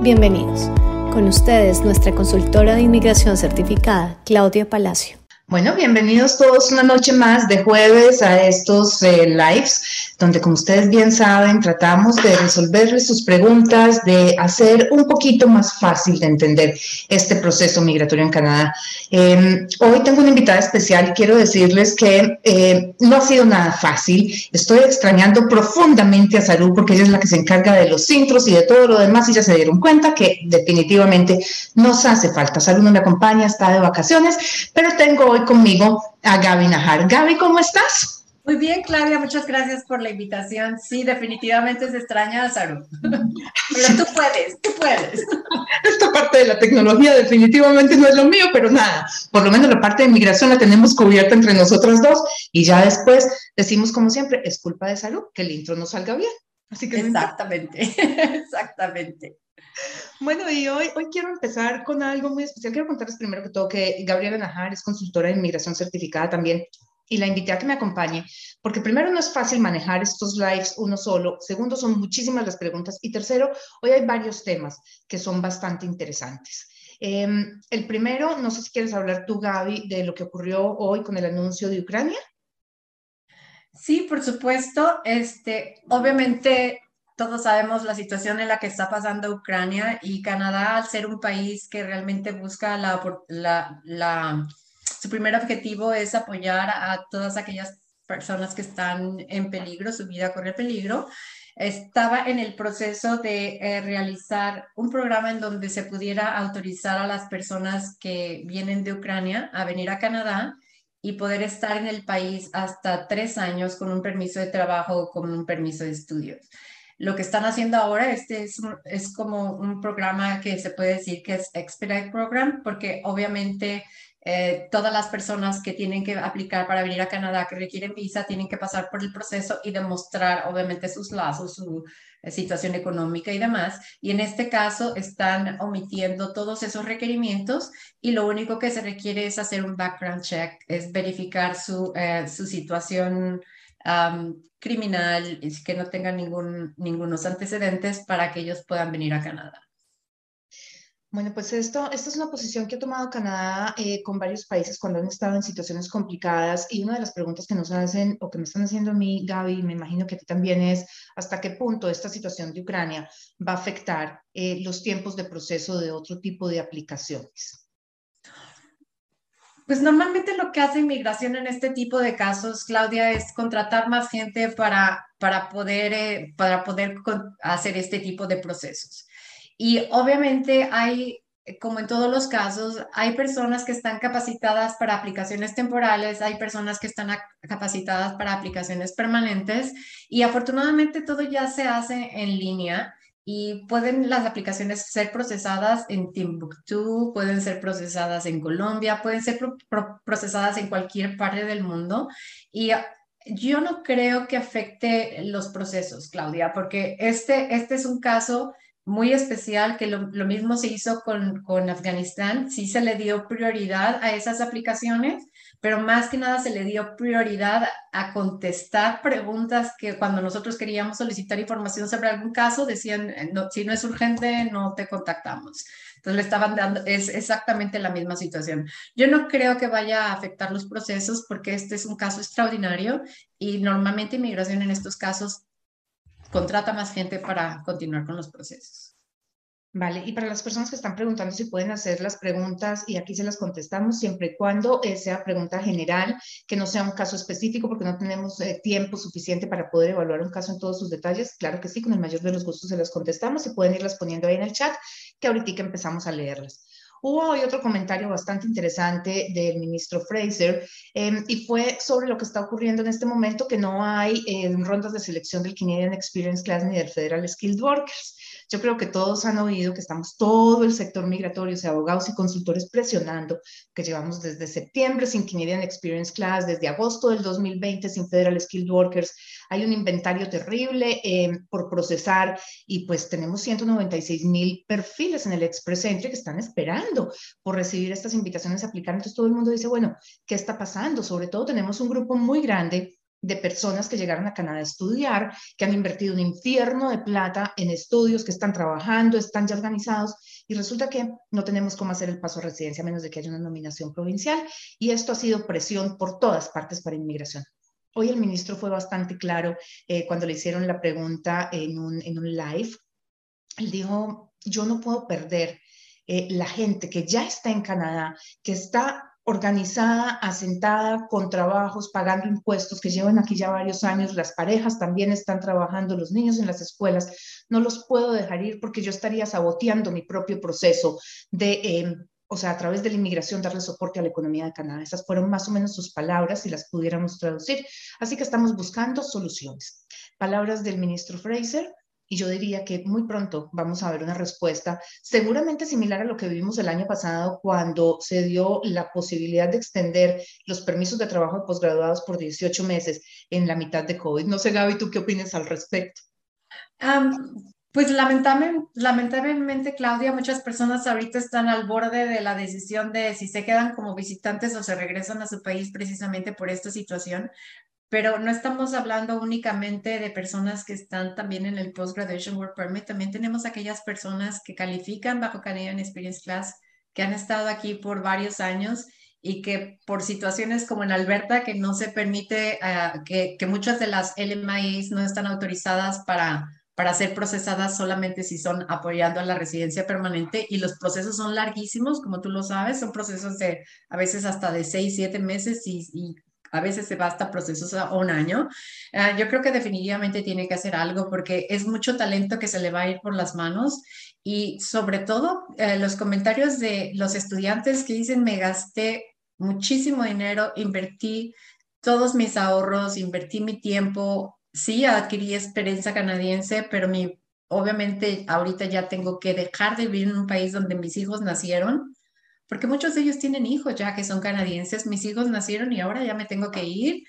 Bienvenidos. Con ustedes, nuestra consultora de inmigración certificada, Claudia Palacio. Bueno, bienvenidos todos una noche más de jueves a estos eh, lives, donde como ustedes bien saben, tratamos de resolverles sus preguntas, de hacer un poquito más fácil de entender este proceso migratorio en Canadá. Em, hoy tengo una invitada especial y quiero decirles que eh, no ha sido nada fácil. Estoy extrañando profundamente a Salud porque ella es la que se encarga de los intros y de todo lo demás y ya se dieron cuenta que definitivamente nos hace falta. Salud no me acompaña, está de vacaciones, pero tengo conmigo a Gaby Najar. Gaby, ¿cómo estás? Muy bien, Claudia, muchas gracias por la invitación. Sí, definitivamente se extraña a Saru. Pero tú puedes, tú puedes. Esta parte de la tecnología definitivamente no es lo mío, pero nada, por lo menos la parte de migración la tenemos cubierta entre nosotras dos y ya después decimos como siempre, es culpa de Salud que el intro no salga bien. Así que exactamente, exactamente. Bueno, y hoy, hoy quiero empezar con algo muy especial. Quiero contarles primero que todo que Gabriela Najar es consultora de inmigración certificada también y la invité a que me acompañe, porque primero no es fácil manejar estos lives uno solo, segundo son muchísimas las preguntas y tercero, hoy hay varios temas que son bastante interesantes. Em, el primero, no sé si quieres hablar tú, Gaby, de lo que ocurrió hoy con el anuncio de Ucrania. Sí, por supuesto. Este, obviamente todos sabemos la situación en la que está pasando Ucrania y Canadá, al ser un país que realmente busca la, la, su primer objetivo es apoyar a todas aquellas personas que están en peligro, su vida corre peligro, estaba en el proceso de eh, realizar un programa en donde se pudiera autorizar a las personas que vienen de Ucrania a venir a Canadá y poder estar en el país hasta tres años con un permiso de trabajo o con un permiso de estudios. Lo que están haciendo ahora este es, es como un programa que se puede decir que es Expedite Program, porque obviamente eh, todas las personas que tienen que aplicar para venir a Canadá, que requieren visa, tienen que pasar por el proceso y demostrar obviamente sus lazos, su eh, situación económica y demás. Y en este caso están omitiendo todos esos requerimientos y lo único que se requiere es hacer un background check, es verificar su, eh, su situación criminal y que no tengan ningún, ningunos antecedentes para que ellos puedan venir a Canadá. Bueno, pues esto, esta es una posición que ha tomado Canadá eh, con varios países cuando han estado en situaciones complicadas y una de las preguntas que nos hacen o que me están haciendo a mí, Gaby, me imagino que a ti también es hasta qué punto esta situación de Ucrania va a afectar eh, los tiempos de proceso de otro tipo de aplicaciones. Pues normalmente lo que hace inmigración en este tipo de casos, Claudia, es contratar más gente para, para poder, eh, para poder hacer este tipo de procesos. Y obviamente hay, como en todos los casos, hay personas que están capacitadas para aplicaciones temporales, hay personas que están capacitadas para aplicaciones permanentes y afortunadamente todo ya se hace en línea y pueden las aplicaciones ser procesadas en Timbuktu, pueden ser procesadas en Colombia, pueden ser procesadas en cualquier parte del mundo. Y ah, yo no creo que afecte los procesos, Claudia, porque este, este es un caso muy especial que lo, lo mismo se hizo con, con Afganistán. Sí se le dio prioridad a esas aplicaciones pero más que nada se le dio prioridad a contestar preguntas que cuando nosotros queríamos solicitar información sobre algún caso decían, eh, si no es urgente, no te contactamos. Entonces le estaban dando, es exactamente la misma situación. Yo no creo que vaya a afectar los procesos porque este es un caso extraordinario y normalmente inmigración en estos casos contrata más gente para continuar con los procesos. Vale, y para las personas que están preguntando si pueden hacer las preguntas y aquí se las contestamos siempre y cuando eh, sea pregunta general, que no sea un caso específico porque no tenemos eh, tiempo suficiente para poder evaluar un caso en todos sus detalles. Claro que sí, con el mayor de los gustos se las contestamos y pueden irlas poniendo ahí en el chat que ahorita empezamos a leerlas. Hubo hoy otro comentario bastante interesante del ministro Fraser em, y fue sobre lo que está ocurriendo en este momento, que no hay eh, rondas de selección del Canadian Experience Class ni del Federal Skilled Workers. Yo creo que todos han oído que estamos todo el sector migratorio, o sea, abogados y consultores presionando, que llevamos desde septiembre sin Canadian Experience Class, desde agosto del 2020 sin Federal Skilled Workers. Hay un inventario terrible eh, por procesar y pues tenemos 196 mil perfiles en el Express Entry que están esperando por recibir estas invitaciones a aplicar. Entonces todo el mundo dice, bueno, ¿qué está pasando? Sobre todo tenemos un grupo muy grande de personas que llegaron a Canadá a estudiar, que han invertido un infierno de plata en estudios, que están trabajando, están ya organizados, y resulta que no tenemos cómo hacer el paso a residencia a menos de que haya una nominación provincial, y esto ha sido presión por todas partes para inmigración. Hoy el ministro fue bastante claro eh, cuando le hicieron la pregunta en un, en un live. Él dijo, yo no puedo perder eh, la gente que ya está en Canadá, que está organizada, asentada, con trabajos, pagando impuestos, que llevan aquí ya varios años, las parejas también están trabajando, los niños en las escuelas, no los puedo dejar ir porque yo estaría saboteando mi propio proceso de... Em, o sea, a través de la inmigración, darle soporte a la economía de Canadá. Esas fueron más o menos sus palabras, si las pudiéramos traducir. Así que estamos buscando soluciones. Palabras del ministro Fraser, y yo diría que muy pronto vamos a ver una respuesta seguramente similar a lo que vivimos el año pasado cuando se dio la posibilidad de extender los permisos de trabajo de posgraduados por 18 meses en la mitad de COVID. No sé, Gaby, ¿tú qué opinas al respecto? pues lamentablemente, lamentablemente, Claudia, muchas personas ahorita están al borde de la decisión de si se quedan como visitantes o se regresan a su país precisamente por esta situación pero no estamos hablando únicamente de personas que están también en el Post-Graduation Work Permit, también tenemos aquellas personas que califican bajo Canadian Experience Class, que han estado aquí por varios años y que por situaciones como en Alberta, que no se permite, uh, que, muchas de las LMIs no están autorizadas para, para ser procesadas solamente si son apoyando a la residencia permanente y los procesos son larguísimos, como tú lo sabes, son procesos de a veces hasta de seis, siete meses y a veces se basta procesos a un año. Uh, yo creo que definitivamente tiene que hacer algo porque es mucho talento que se le va a ir por las manos y sobre todo eh, los comentarios de los estudiantes que dicen me gasté muchísimo dinero, invertí todos mis ahorros, invertí mi tiempo, sí adquirí experiencia canadiense, pero mi, obviamente ahorita ya tengo que dejar de vivir en un país donde mis hijos nacieron porque muchos de ellos tienen hijos ya que son canadienses, mis hijos nacieron y ahora ya me tengo que ir.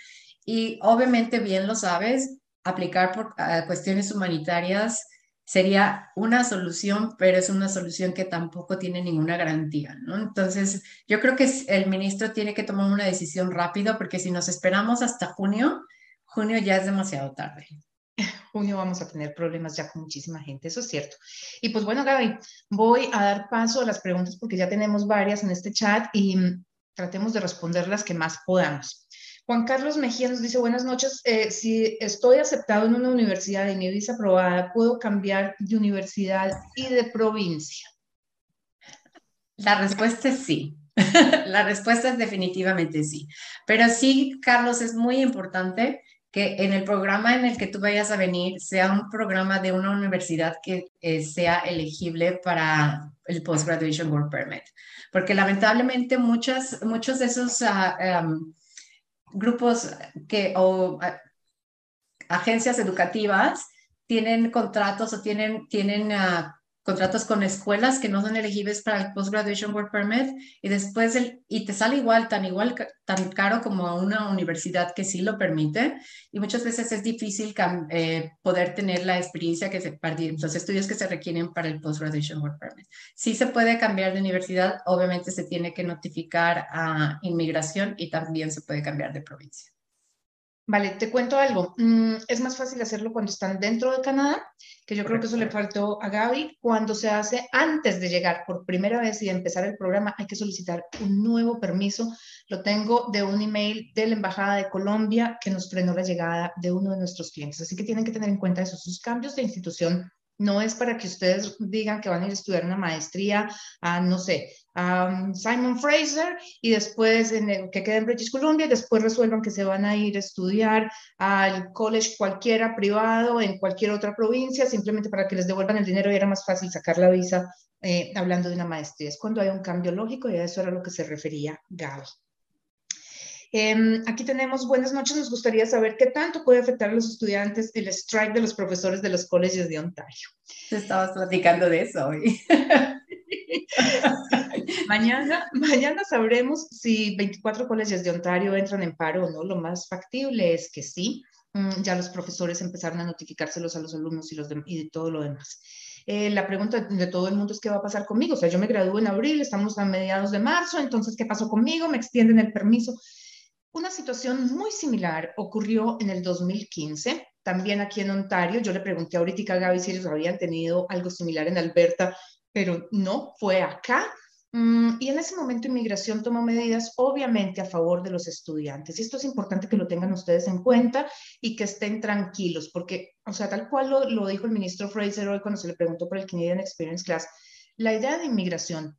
Y obviamente, bien lo sabes, aplicar por cuestiones humanitarias sería una solución, pero es una solución que tampoco tiene ninguna garantía, ¿no? Entonces, yo creo que el ministro tiene que tomar una decisión rápido porque si nos esperamos hasta junio, junio ya es demasiado tarde junio vamos a tener problemas ya con muchísima gente, eso es cierto. Y pues bueno, Gaby, voy a dar paso a las preguntas porque ya tenemos varias en este chat y mm, tratemos de responder las que más podamos. Juan Carlos Mejía nos dice, buenas noches, eh, si estoy aceptado en una universidad y mi visa aprobada, ¿puedo cambiar de universidad y de provincia? La respuesta es sí. La respuesta es definitivamente sí. Pero sí, Carlos, es muy importante que en el programa en el que tú vayas a venir sea un programa de una universidad que eh, sea elegible para el Post-Graduation Work Permit. Porque lamentablemente muchos de esos uh, um, grupos que, o uh, agencias educativas tienen contratos o tienen, tienen uh, contratos con escuelas que no son elegibles para el Post-Graduation Work Permit y después el, y te sale igual, tan igual, tan caro como una universidad que sí lo permite y muchas veces es difícil eh, poder tener la experiencia que se, los estudios que se requieren para el Post-Graduation Work Permit. Sí se puede cambiar de universidad, obviamente se tiene que notificar a inmigración y también se puede cambiar de provincia. Vale, te cuento algo. Mm, es más fácil hacerlo cuando están dentro de Canadá, que yo creo que eso le faltó a Gaby. Cuando se hace antes de llegar por primera vez y de empezar el programa, hay que solicitar un nuevo permiso. Lo tengo de un email de la Embajada de Colombia que nos frenó la llegada de uno de nuestros clientes. Así que tienen que tener en cuenta esos sus cambios de institución no es para que ustedes digan que van a ir a estudiar una maestría a, no sé, a Simon Fraser y después en que quede en British Columbia y después resuelvan que se van a ir a estudiar al college cualquiera privado en cualquier otra provincia simplemente para que les devuelvan el dinero y era más fácil sacar la visa eh, hablando de una maestría. Es cuando hay un cambio lógico y a eso era lo que se refería Gaby. Em, aquí tenemos buenas noches. Nos gustaría saber qué tanto puede afectar a los estudiantes el strike de los profesores de los colegios de Ontario. Estabas platicando de eso hoy. mañana, mañana sabremos si 24 colegios de Ontario entran en paro o no. Lo más factible es que sí. Mm, ya los profesores empezaron a notificárselos a los alumnos y, los y de todo lo demás. Eh, la pregunta de todo el mundo es qué va a pasar conmigo. O sea, yo me gradúo en abril, estamos a mediados de marzo, entonces, ¿qué pasó conmigo? ¿Me extienden el permiso? Una situación muy similar ocurrió en el 2015, también aquí en Ontario. Yo le pregunté ahorita a Gaby si ellos habían tenido algo similar en Alberta, pero no, fue acá. Mm, y en ese momento inmigración tomó medidas obviamente a favor de los estudiantes. Y esto es importante que lo tengan ustedes en cuenta y que estén tranquilos, porque, o sea, tal cual lo, lo dijo el ministro Fraser hoy cuando se le preguntó por el Canadian Experience Class, la idea de inmigración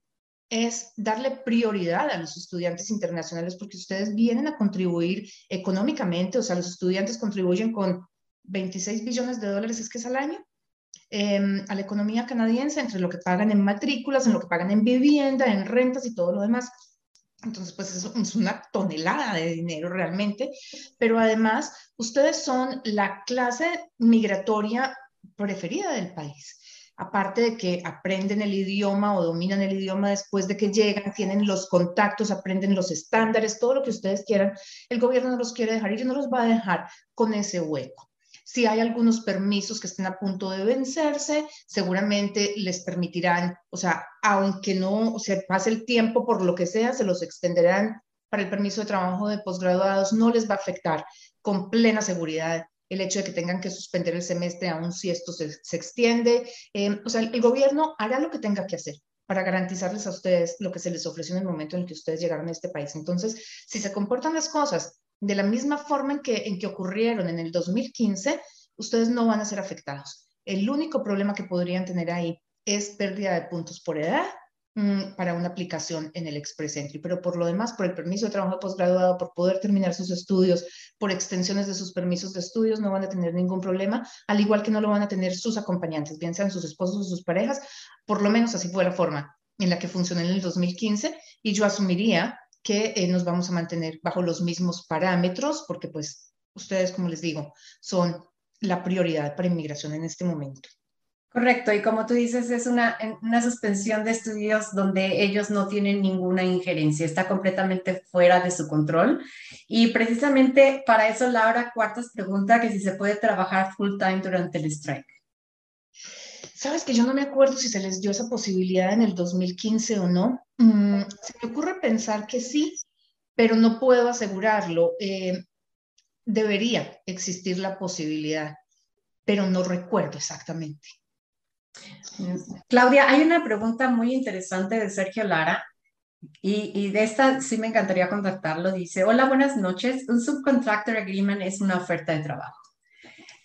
es darle prioridad a los estudiantes internacionales porque ustedes vienen a contribuir económicamente, o sea, los estudiantes contribuyen con 26 billones de dólares, es que es al año, em, a la economía canadiense, entre lo que pagan en matrículas, en lo que pagan en vivienda, en rentas y todo lo demás. Entonces, pues es, es una tonelada de dinero realmente, pero además ustedes son la clase migratoria preferida del país aparte de que aprenden el idioma o dominan el idioma después de que llegan, tienen los contactos, aprenden los estándares, todo lo que ustedes quieran, el gobierno no los quiere dejar y no los va a dejar con ese hueco. Si hay algunos permisos que estén a punto de vencerse, seguramente les permitirán, o sea, aunque no se pase el tiempo por lo que sea, se los extenderán para el permiso de trabajo de posgraduados, no les va a afectar con plena seguridad el hecho de que tengan que suspender el semestre aún si esto se, extiende. Eh, o sea, el, gobierno hará lo que tenga que hacer para garantizarles a ustedes lo que se les ofreció en el momento en el que ustedes llegaron a este país. Entonces, si se comportan las cosas de la misma forma en que, en que ocurrieron en el 2015, ustedes no van a ser afectados. El único problema que podrían tener ahí es pérdida de puntos por edad Mm, para una aplicación en el Express Entry, pero por lo demás, por el permiso de trabajo posgraduado, por poder terminar sus estudios, por extensiones de sus permisos de estudios, no van a tener ningún problema, al igual que no lo van a tener sus acompañantes, bien sean sus esposos o sus parejas, por lo menos así fue la forma en la que funcionó en el 2015, y yo asumiría que eh, nos vamos a mantener bajo los mismos parámetros, porque pues ustedes, como les digo, son la prioridad para inmigración en este momento. Correcto, y como tú dices, es una, una suspensión de estudios donde ellos no tienen ninguna injerencia, está completamente fuera de su control. Y precisamente para eso Laura Cuartas pregunta que si se puede trabajar full time durante el strike. Sabes que yo no me acuerdo si se les dio esa posibilidad en el 2015 o no. Mm, se me ocurre pensar que sí, pero no puedo asegurarlo. Eh, debería existir la posibilidad, pero no recuerdo exactamente. Claudia, hay una pregunta muy interesante de Sergio Lara y, de esta sí me encantaría contactarlo. Dice, hola, buenas noches. Un subcontractor agreement es una oferta de trabajo.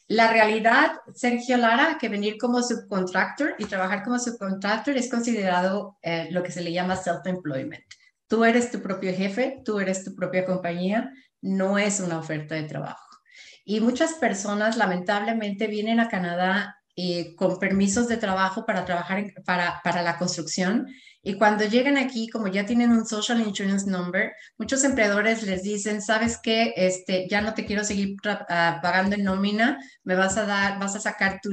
La realidad, Sergio Lara, que venir como subcontractor y trabajar como subcontractor es considerado eh, lo que se le llama self-employment. Tú eres tu propio jefe, tú eres tu propia compañía, no es una oferta de trabajo. Y muchas personas lamentablemente vienen a Canadá eh, con permisos de trabajo para trabajar para, para la construcción. Y cuando llegan aquí, como ya tienen un Social Insurance Number, muchos empleadores les dicen, ¿sabes qué? Este, ya no te quiero seguir ah, pagando en nómina, me vas a dar, vas a sacar tu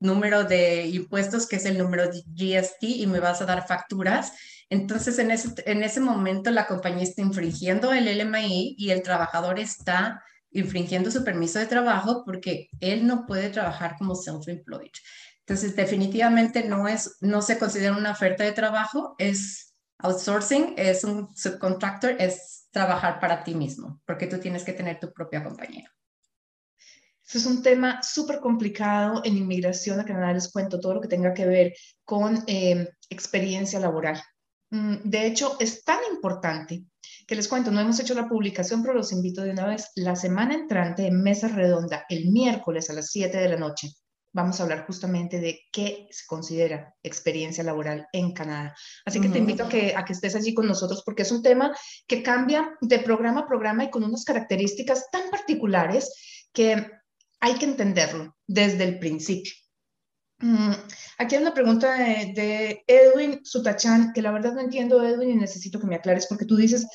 número de impuestos, que es el número de GST, y me vas a dar facturas. Entonces, en ese, en ese momento, la compañía está infringiendo el LMI y el trabajador está infringiendo su permiso de trabajo porque él no puede trabajar como self-employed. Entonces, definitivamente no, es, no se considera una oferta de trabajo, es outsourcing, es un subcontractor, es trabajar para ti mismo, porque tú tienes que tener tu propia compañía. Eso es un tema súper complicado en inmigración a Canadá. Les cuento todo lo que tenga que ver con eh, experiencia laboral. Mm, de hecho, es tan importante que les cuento, no hemos hecho la publicación, pero los invito de una vez. La semana entrante en Mesa Redonda, el miércoles a las 7 de la noche, vamos a hablar justamente de qué se considera experiencia laboral en Canadá. Así que te invito a que, a que estés allí con nosotros porque es un tema que cambia de programa a programa y con unas características tan particulares que hay que entenderlo desde el principio. Mm, aquí hay una pregunta de, Edwin Sutachan, que la verdad no entiendo, Edwin, y necesito que me aclares, porque tú dices,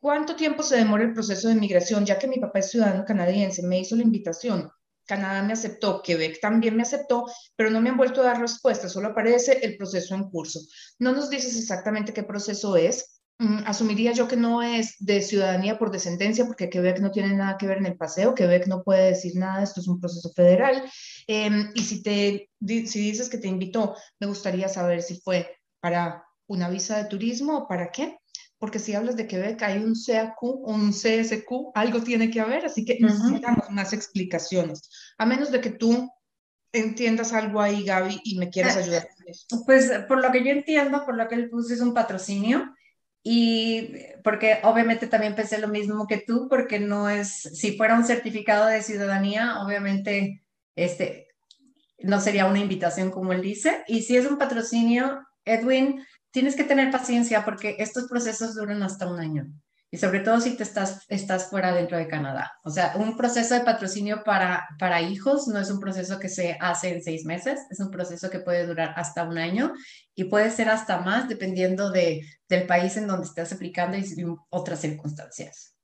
¿cuánto tiempo se demora el proceso de migración? Ya que mi papá es ciudadano canadiense, me hizo la invitación. Canadá me aceptó, Quebec también me aceptó, pero no me han vuelto a dar respuesta, solo aparece el proceso en curso. No nos dices exactamente qué proceso es, asumiría yo que no es de ciudadanía por descendencia, porque Quebec no tiene nada que ver en el paseo, Quebec no puede decir nada, esto es un proceso federal. Em, y si, te, si dices que te invitó, me gustaría saber si fue para una visa de turismo o para qué. porque si hablas de Quebec hay un CAQ un CSQ, algo tiene que haber, así que necesitamos más explicaciones, a menos de que tú entiendas algo ahí, Gaby, y me quieras ah, ayudar. Pues por lo que yo entiendo, por lo que él puso es un patrocinio y porque obviamente también pensé lo mismo que tú, porque no es, si fuera un certificado de ciudadanía, obviamente este, no sería una invitación como él dice. Y si es un patrocinio, Edwin, tienes que tener paciencia porque estos procesos duran hasta un año y sobre todo si te estás, estás fuera dentro de Canadá. O sea, un proceso de patrocinio para, para hijos no es un proceso que se hace en seis meses, es un proceso que puede durar hasta un año y puede ser hasta más dependiendo de, del país en donde estés aplicando y otras circunstancias.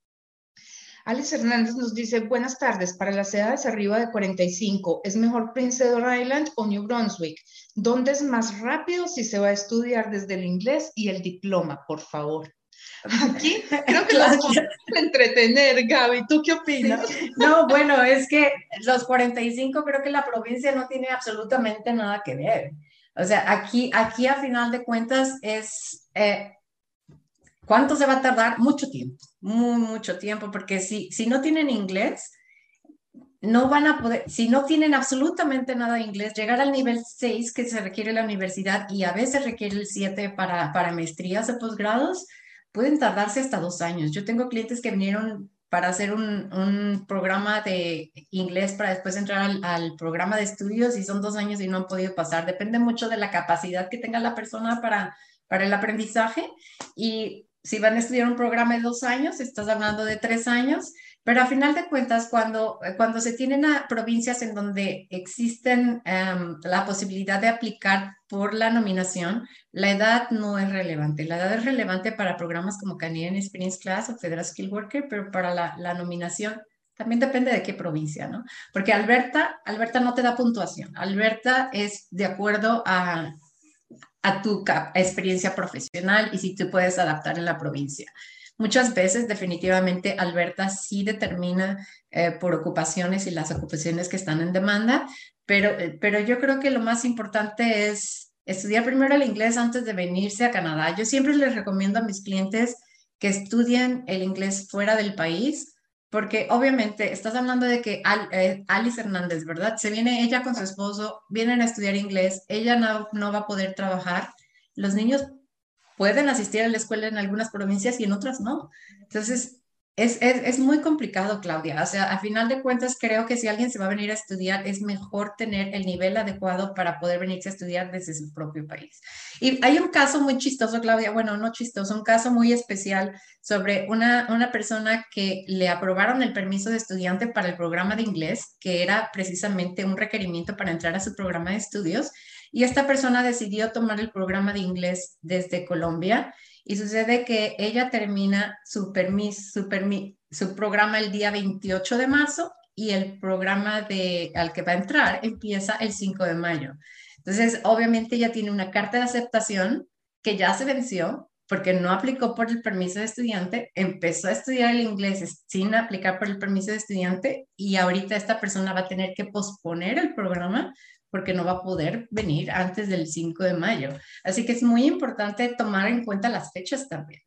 Alice Hernández nos dice, buenas tardes, para las edades arriba de 45, ¿es mejor Prince Edward Island o New Brunswick? ¿Dónde es más rápido si se va a estudiar desde el inglés y el diploma, por favor? Aquí creo que vamos a entretener, Gaby. ¿Tú qué opinas? No, bueno, es que los 45 creo que la provincia no tiene absolutamente nada que ver. O sea, aquí, aquí a final de cuentas es, eh, ¿cuánto se va a tardar? Mucho tiempo, muy, mucho tiempo, porque si, si no tienen inglés, no van a poder, si no tienen absolutamente nada de inglés, llegar al nivel 6 que se requiere la universidad y a veces requiere el 7 para, para maestrías o posgrados, pueden tardarse hasta dos años. Yo tengo clientes que vinieron para hacer un, programa de inglés para después entrar al, al, programa de estudios y son dos años y no han podido pasar. Depende mucho de la capacidad que tenga la persona para, para el aprendizaje y si van a estudiar un programa de dos años, estás hablando de tres años, pero a final de cuentas, cuando, cuando se tienen a provincias en donde existen em, la posibilidad de aplicar por la nominación, la edad no es relevante. La edad es relevante para programas como Canadian Experience Class o Federal Skill Worker, pero para la, la nominación también depende de qué provincia, ¿no? Porque Alberta, Alberta no te da puntuación. Alberta es de acuerdo a, a tu experiencia profesional y si tú puedes adaptar en la provincia. Muchas veces, definitivamente, Alberta sí determina eh, por ocupaciones y las ocupaciones que están en demanda, pero, eh, pero yo creo que lo más importante es estudiar primero el inglés antes de venirse a Canadá. Yo siempre les recomiendo a mis clientes que estudien el inglés fuera del país, porque obviamente estás hablando de que eh, Alice Hernández, ¿verdad? Se viene ella con su esposo, vienen a estudiar inglés, ella no, no va a poder trabajar. Los niños pueden asistir a la escuela en algunas provincias y en otras no. Entonces, es, es, es, muy complicado, Claudia. O sea, a final de cuentas, creo que si alguien se va a venir a estudiar, es mejor tener el nivel adecuado para poder venirse a estudiar desde su propio país. Y hay un caso muy chistoso, Claudia, bueno, no chistoso, un caso muy especial sobre una, una persona que le aprobaron el permiso de estudiante para el programa de inglés, que era precisamente un requerimiento para entrar a su programa de estudios. Y esta persona decidió tomar el programa de inglés desde Colombia y sucede que ella termina su, permis, su, programa el día 28 de marzo y el programa de, al que va a entrar empieza el 5 de mayo. Entonces, obviamente ella tiene una carta de aceptación que ya se venció porque no aplicó por el permiso de estudiante, empezó a estudiar el inglés sin aplicar por el permiso de estudiante y ahorita esta persona va a tener que posponer el programa porque no va a poder venir antes del 5 de mayo. Así que es muy importante tomar en cuenta las fechas también.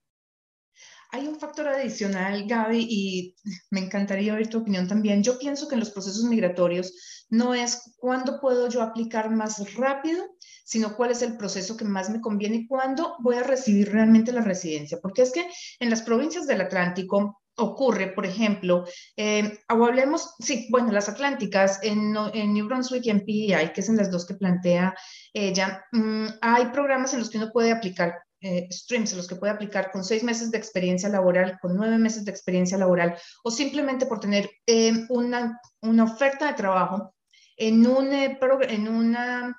Hay un factor adicional, Gaby, y me encantaría oír tu opinión también. Yo pienso que en los procesos migratorios no es cuándo puedo yo aplicar más rápido, sino cuál es el proceso que más me conviene y cuándo voy a recibir realmente la residencia. Porque es que en las provincias del Atlántico, ocurre, por ejemplo, eh, hablemos, sí, bueno, las atlánticas en, New Brunswick y en PEI, que son las dos que plantea ella, mm, hay programas en los que uno puede aplicar eh, streams, en los que puede aplicar con seis meses de experiencia laboral, con nueve meses de experiencia laboral, o simplemente por tener eh, una, una, oferta de trabajo en un, eh, en una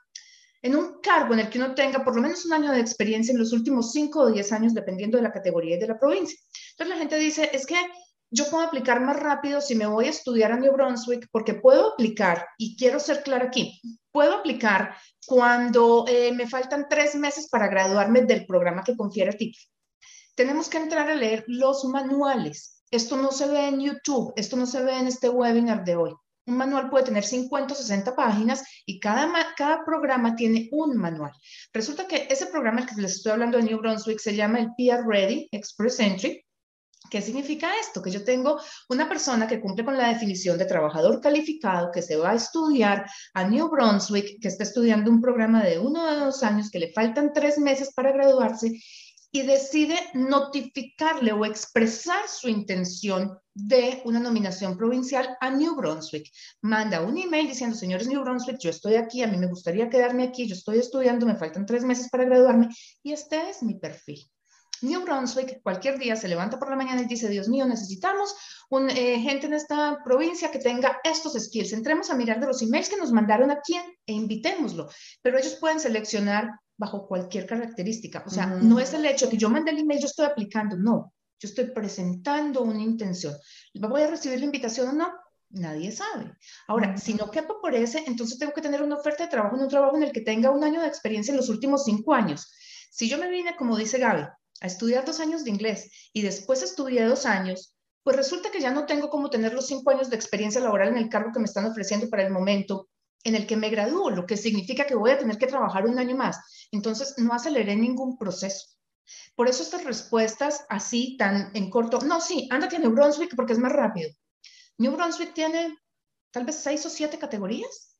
en un cargo en el que uno tenga por lo menos un año de experiencia en los últimos cinco o diez años, dependiendo de la categoría y de la provincia. Entonces la gente dice, es que yo puedo aplicar más rápido si me voy a estudiar a New Brunswick, porque puedo aplicar, y quiero ser clara aquí, puedo aplicar cuando eh, me faltan tres meses para graduarme del programa que confiere el título. Tenemos que entrar a leer los manuales. Esto no se ve en YouTube, esto no se ve en este webinar de hoy. Un manual puede tener 50 o 60 páginas y cada, cada programa tiene un manual. Resulta que ese programa el que les estoy hablando de New Brunswick se llama el PR Ready Express Entry. ¿Qué significa esto? Que yo tengo una persona que cumple con la definición de trabajador calificado, que se va a estudiar a New Brunswick, que está estudiando un programa de uno o dos años, que le faltan tres meses para graduarse y decide notificarle o expresar su intención de una nominación provincial a New Brunswick. Manda un email diciendo, señores New Brunswick, yo estoy aquí, a mí me gustaría quedarme aquí, yo estoy estudiando, me faltan tres meses para graduarme y este es mi perfil. New Brunswick cualquier día se levanta por la mañana y dice, Dios mío, necesitamos un, eh, gente en esta provincia que tenga estos skills. Entremos a mirar de los emails que nos mandaron a quién e invitémoslo. Pero ellos pueden seleccionar bajo cualquier característica. O sea, no es el hecho que yo mande el email, yo estoy aplicando, no. Yo estoy presentando una intención. ¿Voy a recibir la invitación o no? Nadie sabe. Ahora, si no quepo por ese, entonces tengo que tener una oferta de trabajo en un trabajo en el que tenga un año de experiencia en los últimos cinco años. Si yo me vine, como dice Gaby, a estudiar dos años de inglés y después estudié dos años, pues resulta que ya no tengo como tener los cinco años de experiencia laboral en el cargo que me están ofreciendo para el momento en el que me gradúo, lo que significa que voy a tener que trabajar un año más. Entonces, no aceleré ningún proceso. Por eso estas respuestas así tan en corto, no, sí, ándate a New Brunswick porque es más rápido. New Brunswick tiene tal vez seis o siete categorías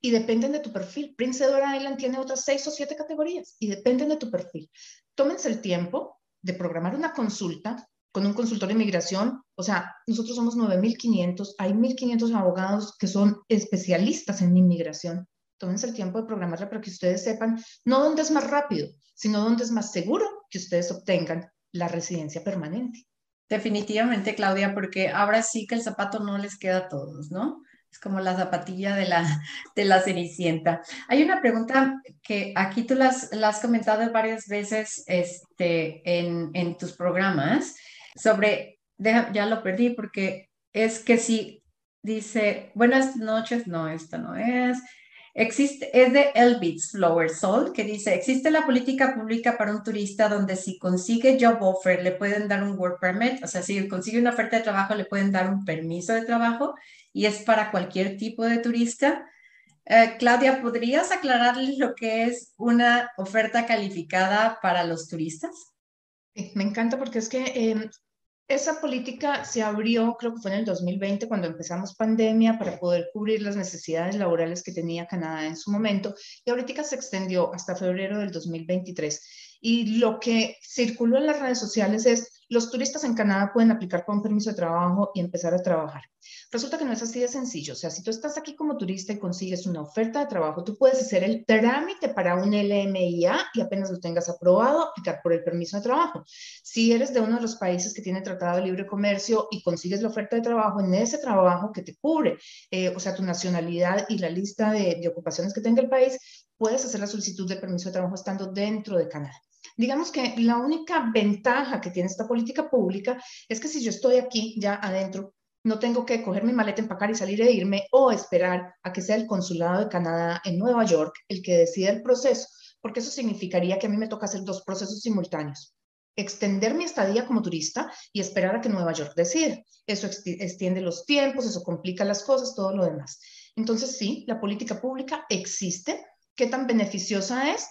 y dependen de tu perfil. Prince Edward Island tiene otras seis o siete categorías y dependen de tu perfil. Tómense el tiempo de programar una consulta con un consultor de inmigración. O sea, nosotros somos 9.500, hay 1.500 abogados que son especialistas en inmigración. Tómense el tiempo de programarla para que ustedes sepan no dónde es más rápido, sino dónde es más seguro que ustedes obtengan la residencia permanente. Definitivamente, Claudia, porque ahora sí que el zapato no les queda a todos, ¿no? Es como la zapatilla de la, de la cenicienta. Hay una pregunta que aquí tú las, has comentado varias veces este, en, en tus programas sobre, ya lo perdí porque es que si dice, buenas noches, no, esta no es. Existe, es de Elbitz Flower Soul, que dice, existe la política pública para un turista donde si consigue job offer le pueden dar un work permit, o sea, si consigue una oferta de trabajo le pueden dar un permiso de trabajo y es para cualquier tipo de turista. Eh, Claudia, ¿podrías aclararles lo que es una oferta calificada para los turistas? Me encanta porque es que em, esa política se abrió, creo que fue en el 2020, cuando empezamos pandemia, para poder cubrir las necesidades laborales que tenía Canadá en su momento, y ahorita se extendió hasta febrero del 2023. Y lo que circuló en las redes sociales es, los turistas en Canadá pueden aplicar por un permiso de trabajo y empezar a trabajar. Resulta que no es así de sencillo. O sea, si tú estás aquí como turista y consigues una oferta de trabajo, tú puedes hacer el trámite para un LMIA y apenas lo tengas aprobado, aplicar por el permiso de trabajo. Si eres de uno de los países que tiene tratado de libre comercio y consigues la oferta de trabajo, en ese trabajo que te cubre, eh, o sea, tu nacionalidad y la lista de, de ocupaciones que tenga el país, puedes hacer la solicitud de permiso de trabajo estando dentro de Canadá. Digamos que la única ventaja que tiene esta política pública es que si yo estoy aquí ya adentro, no tengo que coger mi maleta, empacar y salir e irme o esperar a que sea el consulado de Canadá en Nueva York el que decida el proceso, porque eso significaría que a mí me toca hacer dos procesos simultáneos. Extender mi estadía como turista y esperar a que Nueva York decida. Eso extiende los tiempos, eso complica las cosas, todo lo demás. Entonces, sí, la política pública existe. ¿Qué tan beneficiosa es?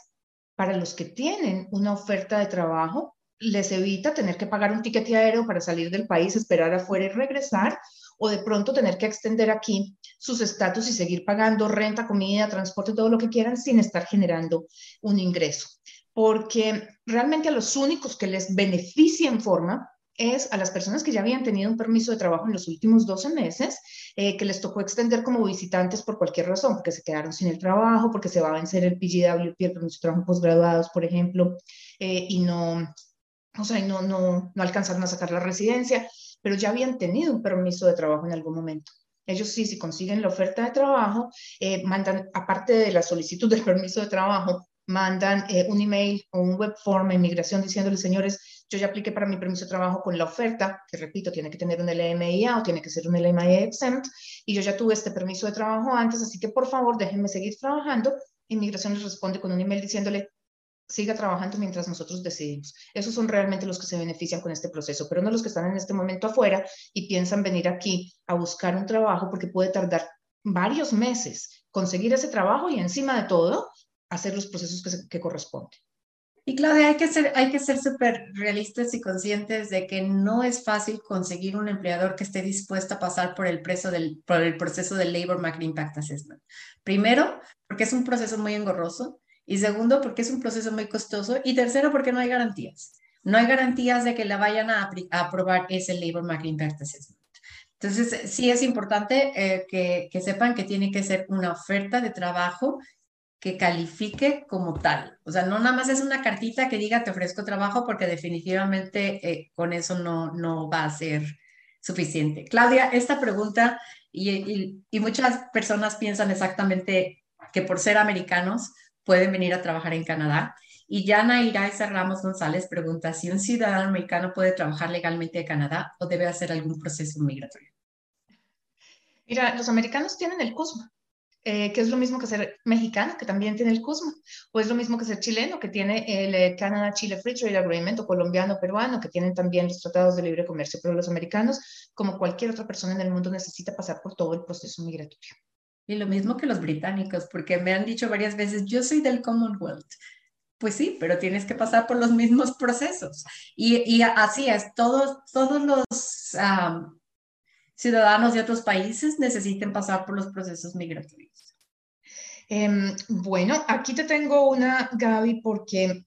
Para los que tienen una oferta de trabajo les evita tener que pagar un tiquete aéreo para salir del país, esperar afuera y regresar, o de pronto tener que extender aquí sus estatus y seguir pagando renta, comida, transporte, todo lo que quieran sin estar generando un ingreso. Porque realmente a los únicos que les beneficia en forma es a las personas que ya habían tenido un permiso de trabajo en los últimos 12 meses, eh, que les tocó extender como visitantes por cualquier razón, porque se quedaron sin el trabajo, porque se va a vencer el PGWP, el permiso de trabajo posgraduados, por ejemplo, eh, y no, o sea, no, no, no alcanzaron a sacar la residencia, pero ya habían tenido un permiso de trabajo en algún momento. Ellos sí, si consiguen la oferta de trabajo, eh, mandan, aparte de la solicitud del permiso de trabajo, mandan un email o un web form a inmigración diciéndole, señores, yo ya apliqué para mi permiso de trabajo con la oferta, que repito, tiene que tener un LMIA o tiene que ser un LMIA exempt, y yo ya tuve este permiso de trabajo antes, así que por favor déjenme seguir trabajando. Inmigración les responde con un email diciéndole, siga trabajando mientras nosotros decidimos. Esos son realmente los que se benefician con este proceso, pero no los que están en este momento afuera y piensan venir aquí a buscar un trabajo porque puede tardar varios meses conseguir ese trabajo y encima de todo hacer los procesos que, que corresponden. Y Claudia, hay que ser, hay que ser súper realistas y conscientes de que no es fácil conseguir un empleador que esté dispuesto a pasar por el, preso del, por el proceso del Labor Market Impact Assessment. Primero, porque es un proceso muy engorroso. Y segundo, porque es un proceso muy costoso. Y tercero, porque no hay garantías. No hay garantías de que la vayan a, aprobar ese Labor Market Impact Assessment. Entonces, sí es importante eh, que, que sepan que tiene que ser una oferta de trabajo que califique como tal. O sea, no nada más es una cartita que diga te ofrezco trabajo porque definitivamente eh, con eso no, no va a ser suficiente. Claudia, esta pregunta, y, y, muchas personas piensan exactamente que por ser americanos pueden venir a trabajar en Canadá. Y Yana Iraisa Ramos González pregunta si un ciudadano americano puede trabajar legalmente en Canadá o debe hacer algún proceso migratorio. Mira, los americanos tienen el CUSMA, eh, que es lo mismo que ser mexicano, que también tiene el CUSMA, o es lo mismo que ser chileno, que tiene el eh, Canada-Chile Free Trade Agreement, o colombiano-peruano, que tienen también los tratados de libre comercio, pero los americanos, como cualquier otra persona en el mundo, necesita pasar por todo el proceso migratorio. Y lo mismo que los británicos, porque me han dicho varias veces, yo soy del Commonwealth. Pues sí, pero tienes que pasar por los mismos procesos. Y, y así es, todos, todos los ciudadanos de otros países necesiten pasar por los procesos migratorios? Em, bueno, aquí te tengo una, Gaby, porque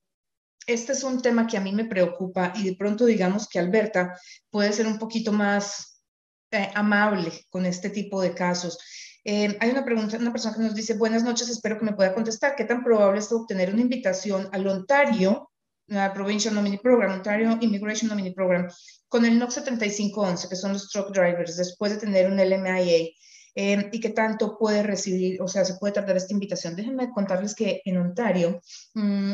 este es un tema que a mí me preocupa y de pronto digamos que Alberta puede ser un poquito más eh, amable con este tipo de casos. Em, hay una pregunta, una persona que nos dice, buenas noches, espero que me pueda contestar. ¿Qué tan probable es obtener una invitación al Ontario, la Provincial Nominee Program, Ontario Immigration Nominee Program, con el NOC 7511, que son los truck drivers, después de tener un LMIA, eh, y qué tanto puede recibir, o sea, se puede tardar esta invitación. Déjenme contarles que en Ontario, mm,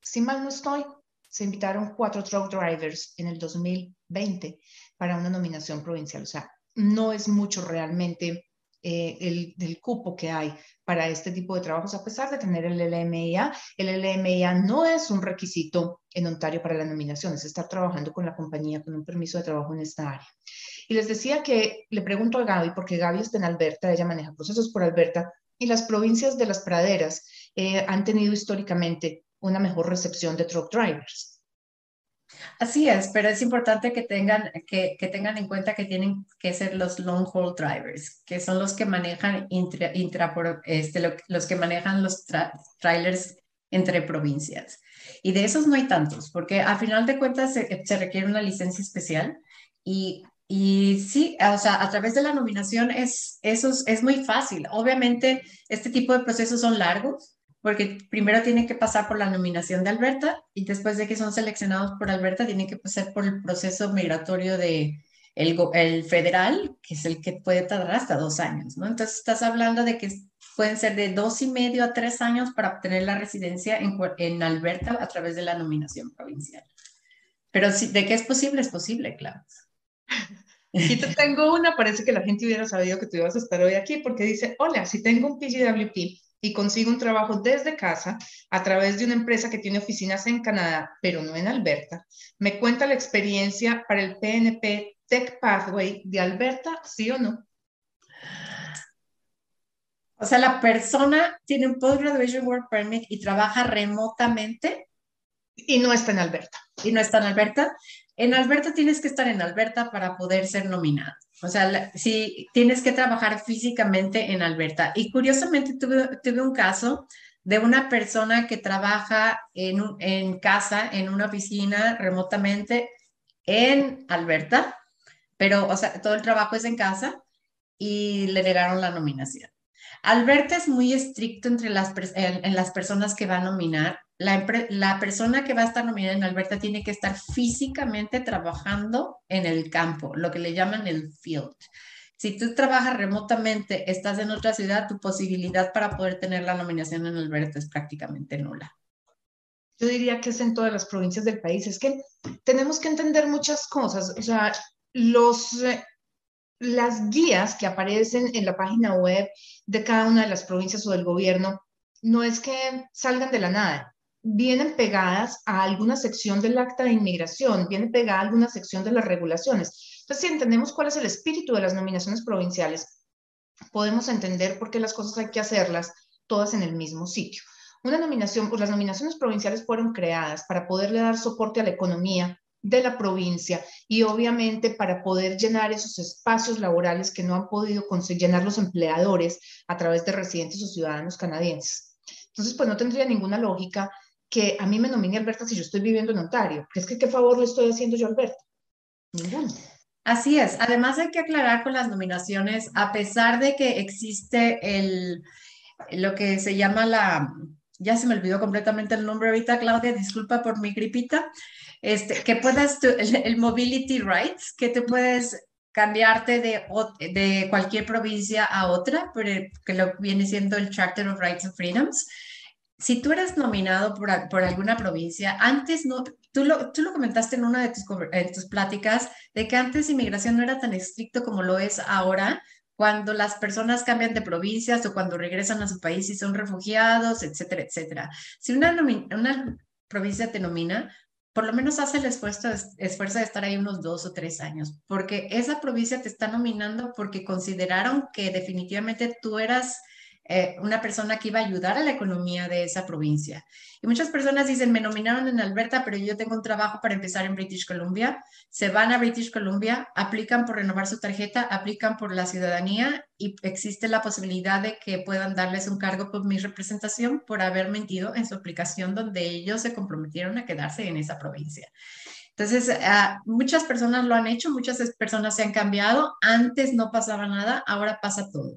si mal no estoy, se invitaron cuatro truck drivers en el 2020 para una nominación provincial. O sea, no es mucho realmente eh, el, cupo que hay para este tipo de trabajos, a pesar de tener el LMIA. El LMIA no es un requisito en Ontario para la nominación, es estar trabajando con la compañía con un permiso de trabajo en esta área. Y les decía que le pregunto a Gaby, porque Gaby está en Alberta, ella maneja procesos por Alberta, y las provincias de las praderas eh, han tenido históricamente una mejor recepción de truck drivers. Así es, pero es importante que tengan, que, que, tengan en cuenta que tienen que ser los long haul drivers, que son los que manejan intra, intra este, los que manejan los trailers entre provincias. Y de esos no hay tantos, porque a final de cuentas se, se requiere una licencia especial y, y sí, o sea, a través de la nominación es, eso es, es muy fácil. Obviamente, este tipo de procesos son largos, porque primero tienen que pasar por la nominación de Alberta y después de que son seleccionados por Alberta tienen que pasar por el proceso migratorio de el, el federal, que es el que puede tardar hasta dos años, ¿no? Entonces estás hablando de que pueden ser de dos y medio a tres años para obtener la residencia en, en Alberta a través de la nominación provincial. Pero si, de qué es posible, es posible, claro. Aquí te tengo una, parece que la gente hubiera sabido que tú ibas a estar hoy aquí, porque dice, hola, si tengo un PGWP y consigo un trabajo desde casa a través de una empresa que tiene oficinas en Canadá, pero no en Alberta. Me cuenta la experiencia para el PNP Tech Pathway de Alberta, ¿sí o no? O sea, la persona tiene un Post-Graduation Work Permit y trabaja remotamente. Y no está en Alberta. Y no está en Alberta. En Alberta tienes que estar en Alberta para poder ser nominado. O sea, si tienes que trabajar físicamente en Alberta. Y curiosamente tuve, un caso de una persona que trabaja en, en casa, en una oficina remotamente en Alberta, pero, o sea, todo el trabajo es en casa y le negaron la nominación. Alberta es muy estricto entre las, en, las personas que va a nominar. La, persona que va a estar nominada en Alberta tiene que estar físicamente trabajando en el campo, lo que le llaman el field. Si tú trabajas remotamente, estás en otra ciudad, tu posibilidad para poder tener la nominación en Alberta es prácticamente nula. Yo diría que es en todas las provincias del país. Es que tenemos que entender muchas cosas. O sea, los, eh, las guías que aparecen en la página web de cada una de las provincias o del gobierno no es que salgan de la nada, vienen pegadas a alguna sección del acta de inmigración, vienen pegada a alguna sección de las regulaciones. Entonces, si entendemos cuál es el espíritu de las nominaciones provinciales, podemos entender por qué las cosas hay que hacerlas todas en el mismo sitio. Una nominación, pues las nominaciones provinciales fueron creadas para poderle dar soporte a la economía de la provincia y obviamente para poder llenar esos espacios laborales que no han podido llenar los empleadores a través de residentes o ciudadanos canadienses. Entonces, pues no tendría ninguna lógica que a mí me nomine Alberta si yo estoy viviendo en Ontario. Es que qué favor le estoy haciendo yo a Alberta. Ninguno. Así es. Además hay que aclarar con las nominaciones, a pesar de que existe el, lo que se llama la, ya se me olvidó completamente el nombre ahorita, Claudia, disculpa por mi gripita, este, que puedas, el, mobility rights, que te puedes cambiarte de, de cualquier provincia a otra, que lo viene siendo el Charter of Rights and Freedoms. Si tú eres nominado por, por alguna provincia, antes no, tú lo, tú lo comentaste en una de tus, en tus pláticas, de que antes inmigración no era tan estricto como lo es ahora, cuando las personas cambian de provincias o cuando regresan a su país y son refugiados, etcétera, etcétera. Si una, una provincia te nomina, por lo menos hace el esfuerzo, esfuerzo de estar ahí unos dos o tres años, porque esa provincia te está nominando porque consideraron que definitivamente tú eras eh, una persona que iba a ayudar a la economía de esa provincia. Y muchas personas dicen, me nominaron en Alberta, pero yo tengo un trabajo para empezar en British Columbia. Se van a British Columbia, aplican por renovar su tarjeta, aplican por la ciudadanía y existe la posibilidad de que puedan darles un cargo por mi representación por haber mentido en su aplicación donde ellos se comprometieron a quedarse en esa provincia. Entonces, ah, muchas personas lo han hecho, muchas personas se han cambiado. Antes no pasaba nada, ahora pasa todo.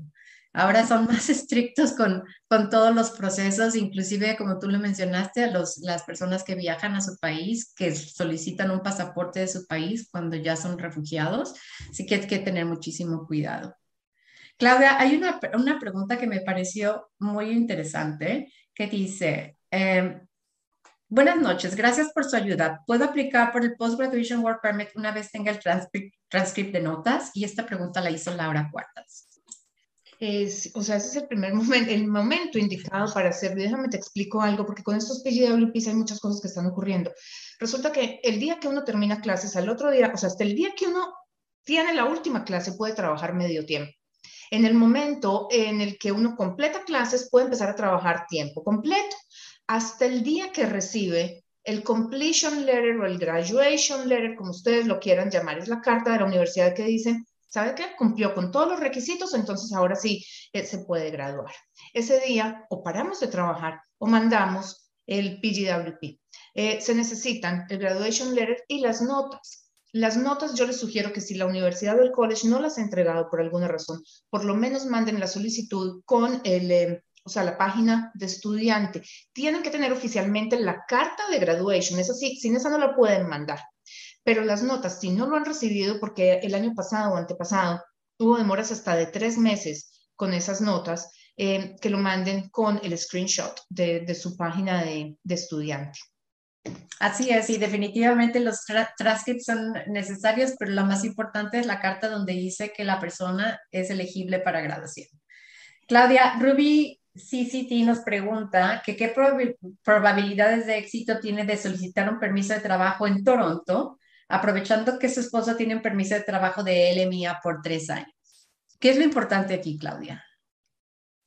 Ahora son más estrictos con, con todos los procesos, inclusive como tú lo mencionaste, a los, las personas que viajan a su país, que solicitan un pasaporte de su país cuando ya son refugiados. Así que hay que tener muchísimo cuidado. Claudia, hay una, una pregunta que me pareció muy interesante que dice, em, buenas noches, gracias por su ayuda. ¿Puedo aplicar por el Post Graduation Work Permit una vez tenga el transcript de notas? Y esta pregunta la hizo Laura Cuartas o sea, ese es el primer momento, el momento indicado para hacerlo. Déjame te explico algo, porque con estos PGWPs hay muchas cosas que están ocurriendo. Resulta que el día que uno termina clases, al otro día, o sea, hasta el día que uno tiene la última clase, puede trabajar medio tiempo. En el momento en el que uno completa clases, puede empezar a trabajar tiempo completo. Hasta el día que recibe el completion letter o el graduation letter, como ustedes lo quieran llamar, es la carta de la universidad que dice, ¿sabe qué? Cumplió con todos los requisitos, entonces ahora sí eh, se puede graduar. Ese día o paramos de trabajar o mandamos el PGWP. Eh, se necesitan el graduation letter y las notas. Las notas yo les sugiero que si la universidad o el college no las ha entregado por alguna razón, por lo menos manden la solicitud con el, eh, o sea, la página de estudiante. Tienen que tener oficialmente la carta de graduation. Eso sí, sin esa no la pueden mandar pero las notas, si no lo han recibido, porque el año pasado o antepasado hubo demoras hasta de tres meses con esas notas, eh, que lo manden con el screenshot de, su página de, estudiante. Así es, y definitivamente los transcripts son necesarios, pero lo más importante es la carta donde dice que la persona es elegible para graduación. Claudia, Ruby CCT nos pregunta qué probabilidades de éxito tiene de solicitar un permiso de trabajo en Toronto aprovechando que su esposo tiene permiso de trabajo de LMIA por tres años. ¿Qué es lo importante aquí, Claudia?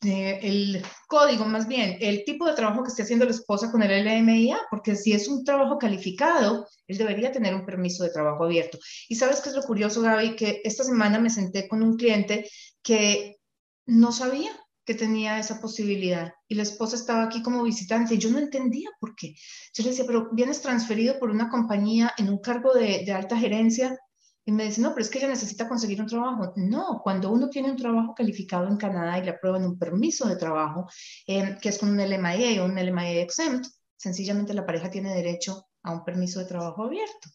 El código, más bien, el tipo de trabajo que esté haciendo la esposa con el LMIA, porque si es un trabajo calificado, él debería tener un permiso de trabajo abierto. Y sabes qué es lo curioso, Gaby, que esta semana me senté con un cliente que no sabía que tenía esa posibilidad. Y la esposa estaba aquí como visitante y yo no entendía por qué. Yo le decía, pero vienes transferido por una compañía en un cargo de, alta gerencia. Y me dice, no, pero es que ella necesita conseguir un trabajo. No, cuando uno tiene un trabajo calificado en Canadá y le aprueban un permiso de trabajo, eh, que es con un LMIA o un LMIA exempt, sencillamente la pareja tiene derecho a un permiso de trabajo abierto.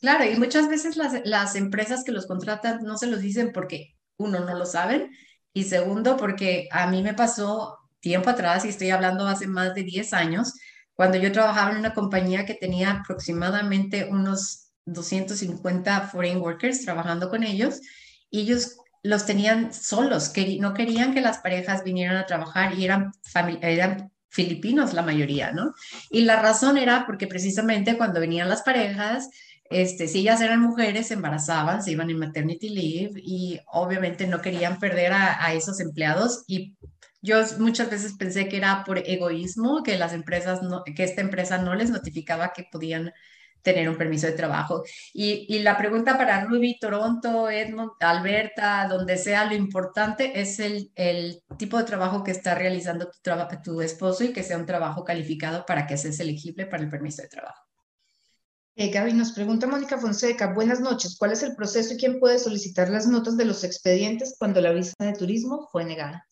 Claro, y muchas veces las, las empresas que los contratan no se los dicen porque uno no lo saben y segundo, porque a mí me pasó tiempo atrás, y estoy hablando hace más de 10 años, cuando yo trabajaba en una compañía que tenía aproximadamente unos 250 foreign workers trabajando con ellos, y ellos los tenían solos, que no querían que las parejas vinieran a trabajar y eran, eran filipinos la mayoría, ¿no? Y la razón era porque precisamente cuando venían las parejas, este, si ellas eran mujeres, se embarazaban, se iban en maternity leave y obviamente no querían perder a, esos empleados y yo muchas veces pensé que era por egoísmo, que las empresas, que esta empresa no les notificaba que podían tener un permiso de trabajo. Y, la pregunta para Ruby, Toronto, Edmond, Alberta, donde sea, lo importante es el, el tipo de trabajo que está realizando tu, tu, esposo y que sea un trabajo calificado para que seas elegible para el permiso de trabajo. Eh, Gaby, nos pregunta Mónica Fonseca, buenas noches, ¿cuál es el proceso y quién puede solicitar las notas de los expedientes cuando la visa de turismo fue negada?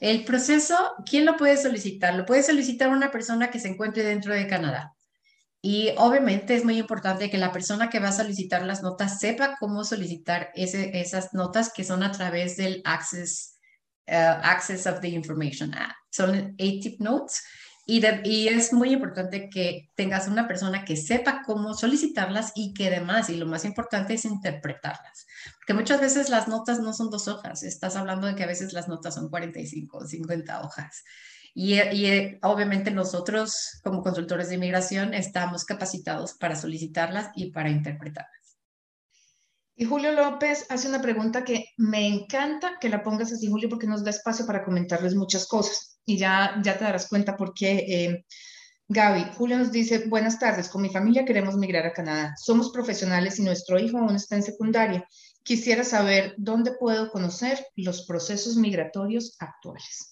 El proceso, ¿quién lo puede solicitar? Lo puede solicitar una persona que se encuentre dentro de Canadá. Y obviamente es muy importante que la persona que va a solicitar las notas sepa cómo solicitar esas notas que son a través del Access, uh, Access of the Information Act. Son ATIP Notes y, es muy importante que tengas una persona que sepa cómo solicitarlas y que además, y lo más importante es interpretarlas. Porque muchas veces las notas no son dos hojas, estás hablando de que a veces las notas son 45 o 50 hojas. Y, y, obviamente nosotros como consultores de inmigración estamos capacitados para solicitarlas y para interpretarlas. Y Julio López hace una pregunta que me encanta que la pongas así, Julio, porque nos da espacio para comentarles muchas cosas. Y ya, ya te darás cuenta por qué. Eh, Gaby, Julio nos dice, buenas tardes, con mi familia queremos migrar a Canadá. Somos profesionales y nuestro hijo aún está en secundaria. Quisiera saber dónde puedo conocer los procesos migratorios actuales.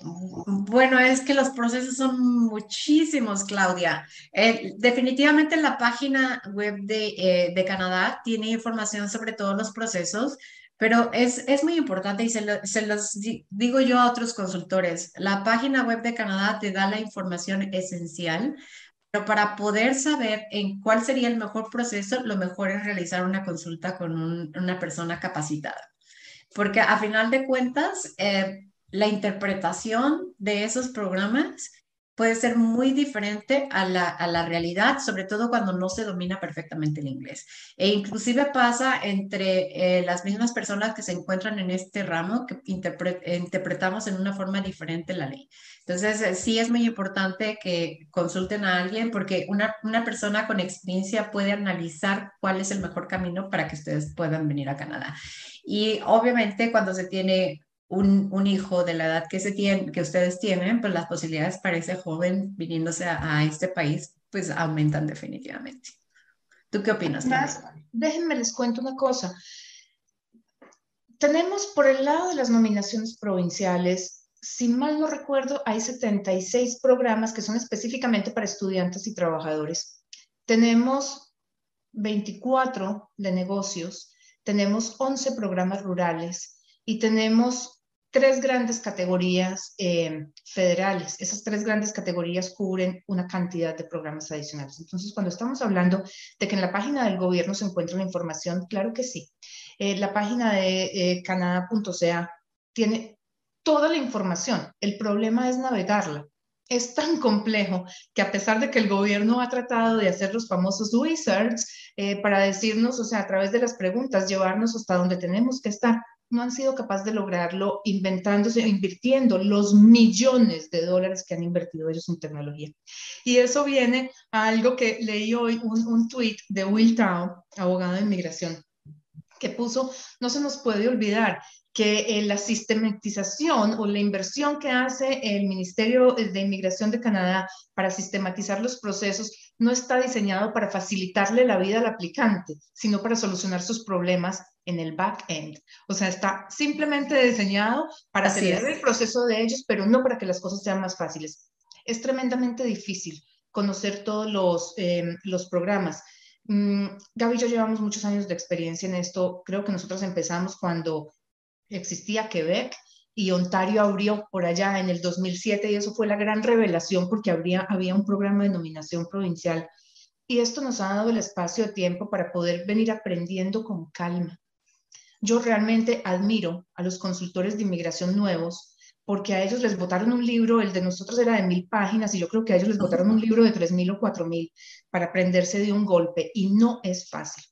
Bueno, es que los procesos son muchísimos, Claudia. Eh, definitivamente la página web de, eh, de, Canadá tiene información sobre todos los procesos, pero es, es muy importante y se, se, los digo yo a otros consultores. La página web de Canadá te da la información esencial, pero para poder saber en cuál sería el mejor proceso, lo mejor es realizar una consulta con una persona capacitada. Porque a final de cuentas, eh, la interpretación de esos programas puede ser muy diferente a la, a la, realidad, sobre todo cuando no se domina perfectamente el inglés. E inclusive pasa entre eh, las mismas personas que se encuentran en este ramo que interpretamos en una forma diferente la ley. Entonces, eh, sí es muy importante que consulten a alguien porque una, una persona con experiencia puede analizar cuál es el mejor camino para que ustedes puedan venir a Canadá. Y obviamente cuando se tiene un, hijo de la edad que, se tiene, que ustedes tienen, pues las posibilidades para ese joven viniéndose a, este país, pues aumentan definitivamente. ¿Tú qué opinas? Más, déjenme les cuento una cosa. Tenemos por el lado de las nominaciones provinciales, si mal no recuerdo, hay 76 programas que son específicamente para estudiantes y trabajadores. Tenemos 24 de negocios, tenemos 11 programas rurales y tenemos tres grandes categorías eh, federales. Esas tres grandes categorías cubren una cantidad de programas adicionales. Entonces, cuando estamos hablando de que en la página del gobierno se encuentra la información, claro que sí. Eh, la página de eh, canadá.ca tiene toda la información. El problema es navegarla. Es tan complejo que a pesar de que el gobierno ha tratado de hacer los famosos wizards para decirnos, o sea, a través de las preguntas, llevarnos hasta donde tenemos que estar, no han sido capaces de lograrlo inventándose, invirtiendo los millones de dólares que han invertido ellos en tecnología. Y eso viene a algo que leí hoy, un, un tweet de Will Town, abogado de inmigración, que puso, no se nos puede olvidar que eh, la sistematización o la inversión que hace el Ministerio de Inmigración de Canadá para sistematizar los procesos no está diseñado para facilitarle la vida al aplicante, sino para solucionar sus problemas en el back-end. O sea, está simplemente diseñado para acelerar el proceso de ellos, pero no para que las cosas sean más fáciles. Es tremendamente difícil conocer todos los, em, los programas. Mm, Gaby y yo llevamos muchos años de experiencia en esto. Creo que nosotros empezamos cuando existía Quebec y Ontario abrió por allá en el 2007 y eso fue la gran revelación porque habría, había un programa de nominación provincial. Y esto nos ha dado el espacio de tiempo para poder venir aprendiendo con calma. Yo realmente admiro a los consultores de inmigración nuevos porque a ellos les votaron un libro, el de nosotros era de mil páginas y yo creo que a ellos les votaron un libro de tres mil o cuatro mil para aprenderse de un golpe y no es fácil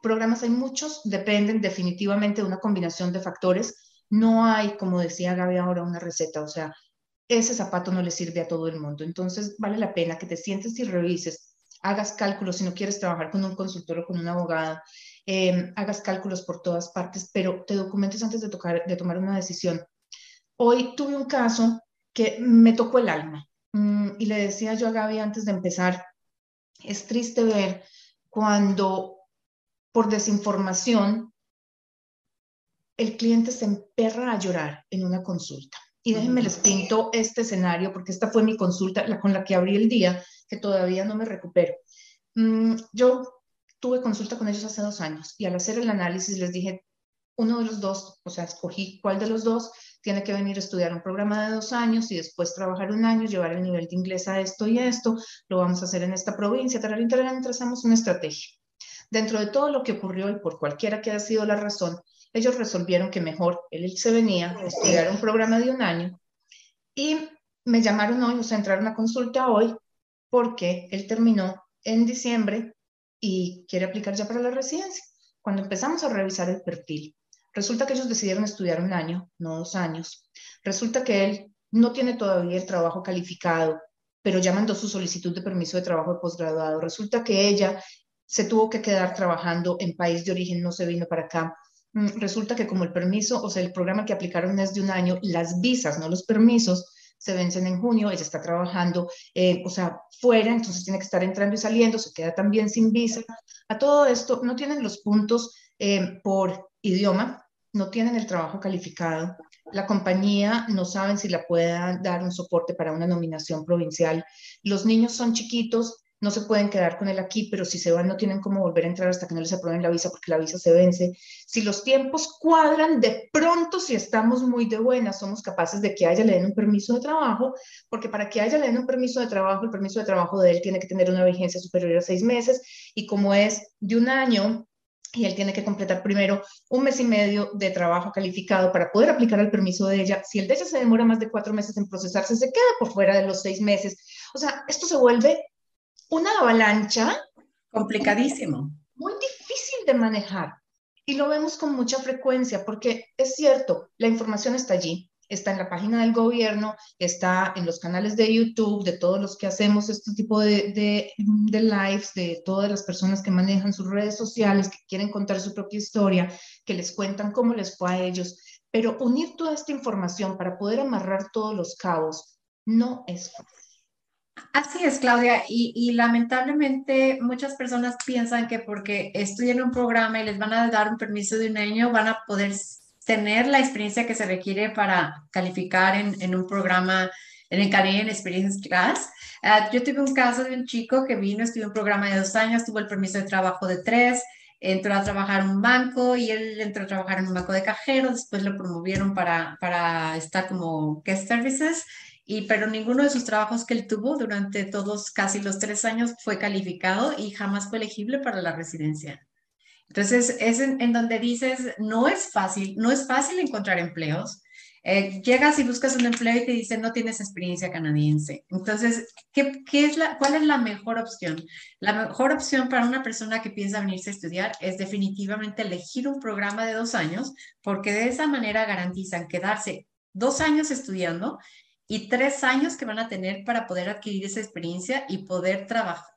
programas hay muchos, dependen definitivamente de una combinación de factores. No hay, como decía Gaby ahora, una receta. O sea, ese zapato no le sirve a todo el mundo. Entonces, vale la pena que te sientes y revises, hagas cálculos si no quieres trabajar con un consultor o con un abogado, em, hagas cálculos por todas partes, pero te documentes antes de, tocar, de tomar una decisión. Hoy tuve un caso que me tocó el alma mm, y le decía yo a Gaby antes de empezar, es triste ver cuando por desinformación el cliente se emperra a llorar en una consulta. Y déjenme les pinto este escenario, porque esta fue mi consulta, la con la que abrí el día, que todavía no me recupero. Mm, yo tuve consulta con ellos hace dos años y al hacer el análisis les dije, uno de los dos, o sea, escogí cuál de los dos tiene que venir a estudiar un programa de dos años y después trabajar un año, llevar el nivel de inglés a esto y esto, lo vamos a hacer en esta provincia, tal, tal, trazamos una estrategia. Dentro de todo lo que ocurrió y por cualquiera que haya sido la razón, ellos resolvieron que mejor él se venía a estudiar un programa de un año y me llamaron hoy, o sea, entraron a consulta hoy porque él terminó en diciembre y quiere aplicar ya para la residencia. Cuando empezamos a revisar el perfil, resulta que ellos decidieron estudiar un año, no dos años. Resulta que él no tiene todavía el trabajo calificado, pero ya mandó su solicitud de permiso de trabajo de posgraduado. Resulta que ella se tuvo que quedar trabajando en país de origen, no se vino para acá. Mm, resulta que como el permiso, o sea, el programa que aplicaron es de un año, las visas, no los permisos, se vencen en junio, ella está trabajando, eh, o sea, fuera, entonces tiene que estar entrando y saliendo, se queda también sin visa. A todo esto no tienen los puntos eh, por idioma, no tienen el trabajo calificado, la compañía no saben si la pueda dar un soporte para una nominación provincial, los niños son chiquitos, no se pueden quedar con él aquí, pero si se van no tienen cómo volver a entrar hasta que no les aprueben la visa porque la visa se vence. Si los tiempos cuadran, de pronto si estamos muy de buena, somos capaces de que haya le den un permiso de trabajo, porque para que haya le den un permiso de trabajo, el permiso de trabajo de él tiene que tener una vigencia superior a seis meses y como es de un año, y él tiene que completar primero un mes y medio de trabajo calificado para poder aplicar el permiso de ella. Si el de ella se demora más de cuatro meses en procesarse, se queda por fuera de los seis meses. O sea, esto se vuelve una avalancha. Complicadísimo. Muy difícil de manejar. Y lo vemos con mucha frecuencia porque es cierto, la información está allí, está en la página del gobierno, está en los canales de YouTube, de todos los que hacemos este tipo de, de, de, lives, de todas las personas que manejan sus redes sociales, que quieren contar su propia historia, que les cuentan cómo les fue a ellos. Pero unir toda esta información para poder amarrar todos los cabos no es fácil. Así es, Claudia, y, lamentablemente muchas personas piensan que porque estudian un programa y les van a dar un permiso de un año, van a poder tener la experiencia que se requiere para calificar en, un programa en el Canadian Experience Class. Ah, yo tuve un caso de un chico que vino, estudió un programa de dos años, tuvo el permiso de trabajo de tres, entró a trabajar en un banco y él entró a trabajar en un banco de cajero, después lo promovieron para, para estar como guest services y, pero ninguno de sus trabajos que él tuvo durante todos casi los tres años fue calificado y jamás fue elegible para la residencia. Entonces, es en, donde dices, no es fácil, no es fácil encontrar empleos. Eh, llegas y buscas un empleo y te dicen, no tienes experiencia canadiense. Entonces, ¿qué, qué es la, ¿cuál es la mejor opción? La mejor opción para una persona que piensa venirse a estudiar es definitivamente elegir un programa de dos años, porque de esa manera garantizan quedarse dos años estudiando y tres años que van a tener para poder adquirir esa experiencia y poder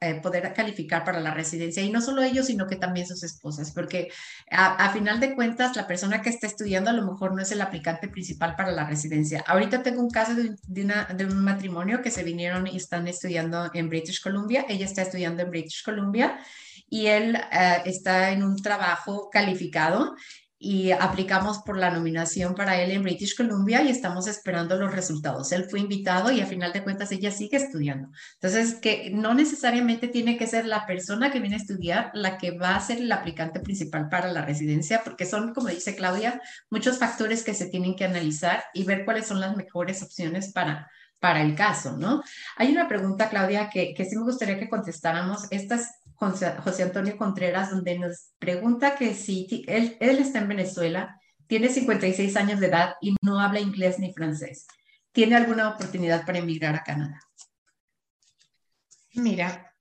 eh, poder calificar para la residencia. Y no solo ellos, sino que también sus esposas, porque a, final de cuentas, la persona que está estudiando a lo mejor no es el aplicante principal para la residencia. Ahorita tengo un caso de, una, de un matrimonio que se vinieron y están estudiando en British Columbia. Ella está estudiando en British Columbia y él eh, está en un trabajo calificado y aplicamos por la nominación para él en British Columbia y estamos esperando los resultados. Él fue invitado y a final de cuentas ella sigue estudiando. Entonces, que no necesariamente tiene que ser la persona que viene a estudiar la que va a ser el aplicante principal para la residencia, porque son, como dice Claudia, muchos factores que se tienen que analizar y ver cuáles son las mejores opciones para, para el caso, ¿no? Hay una pregunta, Claudia, que, que sí me gustaría que contestáramos. Estas José Antonio Contreras, donde nos pregunta que si él, él está en Venezuela, tiene 56 años de edad y no habla inglés ni francés. ¿Tiene alguna oportunidad para emigrar a Canadá? Mira,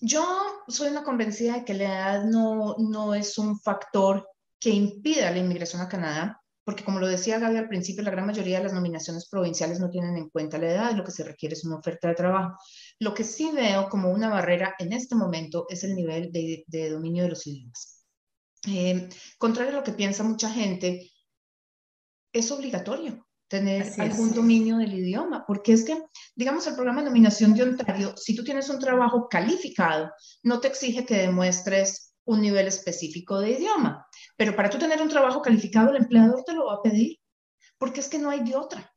yo soy una convencida de que la edad no, no es un factor que impida la inmigración a Canadá. porque como lo decía Gaby al principio, la gran mayoría de las nominaciones provinciales no tienen en cuenta la edad, lo que se requiere es una oferta de trabajo. Lo que sí veo como una barrera en este momento es el nivel de, dominio de los idiomas. Eh, contrario a lo que piensa mucha gente, es obligatorio tener algún dominio del idioma, porque es que, digamos, el programa de nominación de Ontario, si tú tienes un trabajo calificado, no te exige que demuestres un nivel específico de idioma, pero para tú tener un trabajo calificado, el empleador te lo va a pedir, porque es que no hay de otra.